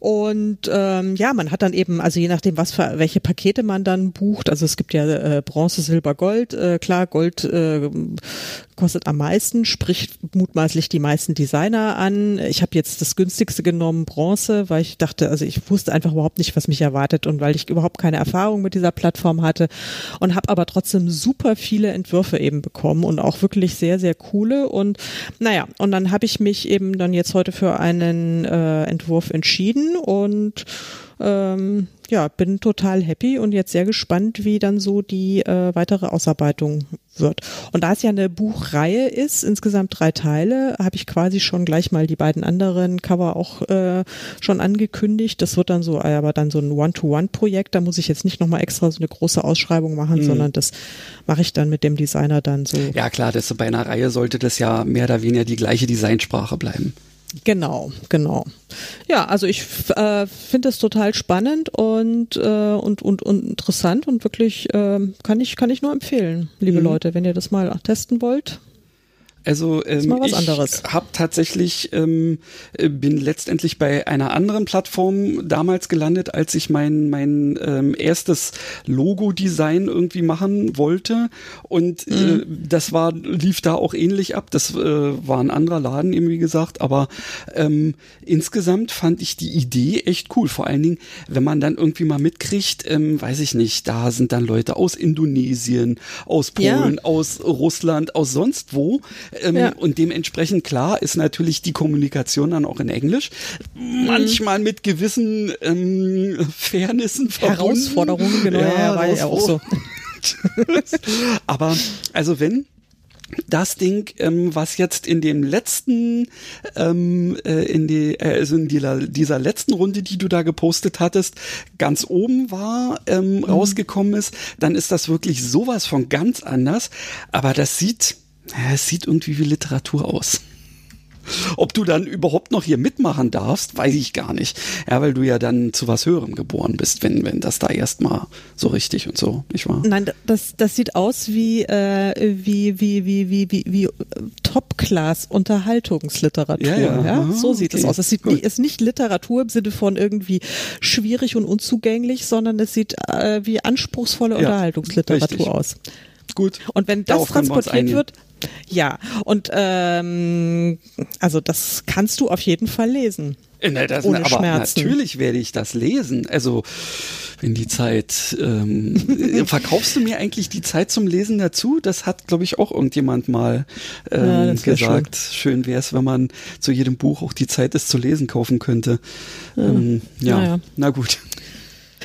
Und ähm, ja, man hat dann eben, also je nachdem, was für welche Pakete man dann bucht, also es gibt ja äh, Bronze, Silber, Gold. Äh, klar, Gold äh, kostet am meisten, spricht mutmaßlich die meisten Designer an. Ich habe jetzt das günstigste genommen, Bronze, weil ich dachte, also ich wusste einfach überhaupt nicht, was mich erwartet und weil ich überhaupt keine Erfahrung mit dieser Plattform hatte und habe aber trotzdem super viele Entwürfe eben bekommen und auch wirklich sehr, sehr coole. Und naja, und dann habe ich mich eben dann jetzt heute für einen äh, Entwurf entschieden und ähm, ja, bin total happy und jetzt sehr gespannt, wie dann so die äh, weitere Ausarbeitung wird. Und da es ja eine Buchreihe ist, insgesamt drei Teile, habe ich quasi schon gleich mal die beiden anderen Cover auch äh, schon angekündigt. Das wird dann so, äh, aber dann so ein One-to-One-Projekt. Da muss ich jetzt nicht nochmal extra so eine große Ausschreibung machen, mhm. sondern das mache ich dann mit dem Designer dann so. Ja klar, das bei einer Reihe sollte das ja mehr oder weniger die gleiche Designsprache bleiben. Genau, genau. Ja, also ich äh, finde es total spannend und, äh, und, und, und interessant und wirklich äh, kann, ich, kann ich nur empfehlen, liebe mhm. Leute, wenn ihr das mal testen wollt. Also ähm, ich habe tatsächlich ähm, äh, bin letztendlich bei einer anderen Plattform damals gelandet, als ich mein mein ähm, erstes Logo-Design irgendwie machen wollte und äh, mhm. äh, das war lief da auch ähnlich ab. Das äh, war ein anderer Laden eben wie gesagt, aber ähm, insgesamt fand ich die Idee echt cool. Vor allen Dingen, wenn man dann irgendwie mal mitkriegt, ähm, weiß ich nicht, da sind dann Leute aus Indonesien, aus Polen, ja. aus Russland, aus sonst wo Ähm, ja. Und dementsprechend klar ist natürlich die Kommunikation dann auch in Englisch. Manchmal mit gewissen ähm, Fairnissen verbunden. Herausforderungen, genau. Ja, ja war ja auch so. [LAUGHS] Aber also wenn das Ding, ähm, was jetzt in dem letzten, ähm, äh, in die, äh, also in dieser, dieser letzten Runde, die du da gepostet hattest, ganz oben war, ähm, mhm. rausgekommen ist, dann ist das wirklich sowas von ganz anders. Aber das sieht, es sieht irgendwie wie Literatur aus. Ob du dann überhaupt noch hier mitmachen darfst, weiß ich gar nicht. Ja, weil du ja dann zu was Höherem geboren bist, wenn, wenn das da erstmal so richtig und so, nicht wahr? Nein, das, das sieht aus wie, äh, wie, wie, wie, wie, wie, wie Top-Class-Unterhaltungsliteratur. Ja, ja. ja? Aha, so sieht es aus. Es sieht nicht, ist nicht Literatur im Sinne von irgendwie schwierig und unzugänglich, sondern es sieht äh, wie anspruchsvolle ja, Unterhaltungsliteratur richtig. aus. Gut. Und wenn das transportiert wird, ja, und ähm, also das kannst du auf jeden Fall lesen. Äh, ne, das, ohne aber Schmerzen. natürlich werde ich das lesen. Also wenn die Zeit ähm, [LAUGHS] verkaufst du mir eigentlich die Zeit zum Lesen dazu? Das hat, glaube ich, auch irgendjemand mal ähm, ja, gesagt. Schön, schön wäre es, wenn man zu jedem Buch auch die Zeit es zu lesen kaufen könnte. Ja, ähm, ja. ja. na gut.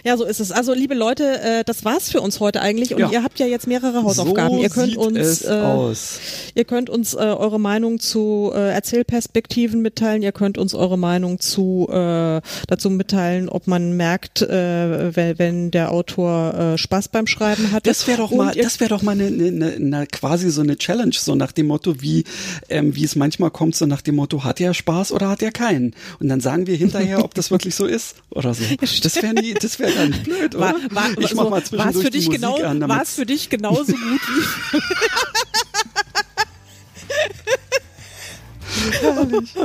Ja, so ist es. Also, liebe Leute, äh, das war's für uns heute eigentlich. Und ja. ihr habt ja jetzt mehrere Hausaufgaben. So ihr könnt uns, äh, aus. ihr könnt uns äh, eure Meinung zu äh, Erzählperspektiven mitteilen. Ihr könnt uns eure Meinung zu äh, dazu mitteilen, ob man merkt, äh, wenn, wenn der Autor äh, Spaß beim Schreiben hat. Das wäre doch mal, das wäre doch mal eine, eine, eine, quasi so eine Challenge, so nach dem Motto, wie ähm, wie es manchmal kommt, so nach dem Motto, hat er Spaß oder hat er keinen? Und dann sagen wir hinterher, ob das wirklich so ist oder so. [LAUGHS] Das wäre das wäre ganz blöd, oder? War, war, ich mach so, mal zwischendurch für dich genau, an. War es für dich genauso gut wie... Herrlich.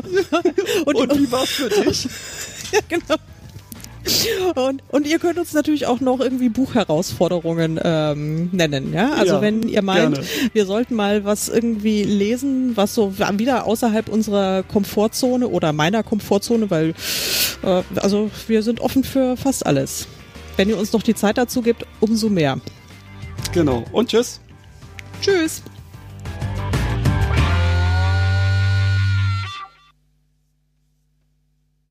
Und, [LAUGHS] und wie war es für dich? ja, genau. Und, und ihr könnt uns natürlich auch noch irgendwie Buchherausforderungen ähm, nennen, ja. Also ja, wenn ihr meint, gerne. wir sollten mal was irgendwie lesen, was so wieder außerhalb unserer Komfortzone oder meiner Komfortzone, weil äh, also wir sind offen für fast alles. Wenn ihr uns noch die Zeit dazu gibt, umso mehr. Genau. Und tschüss. Tschüss.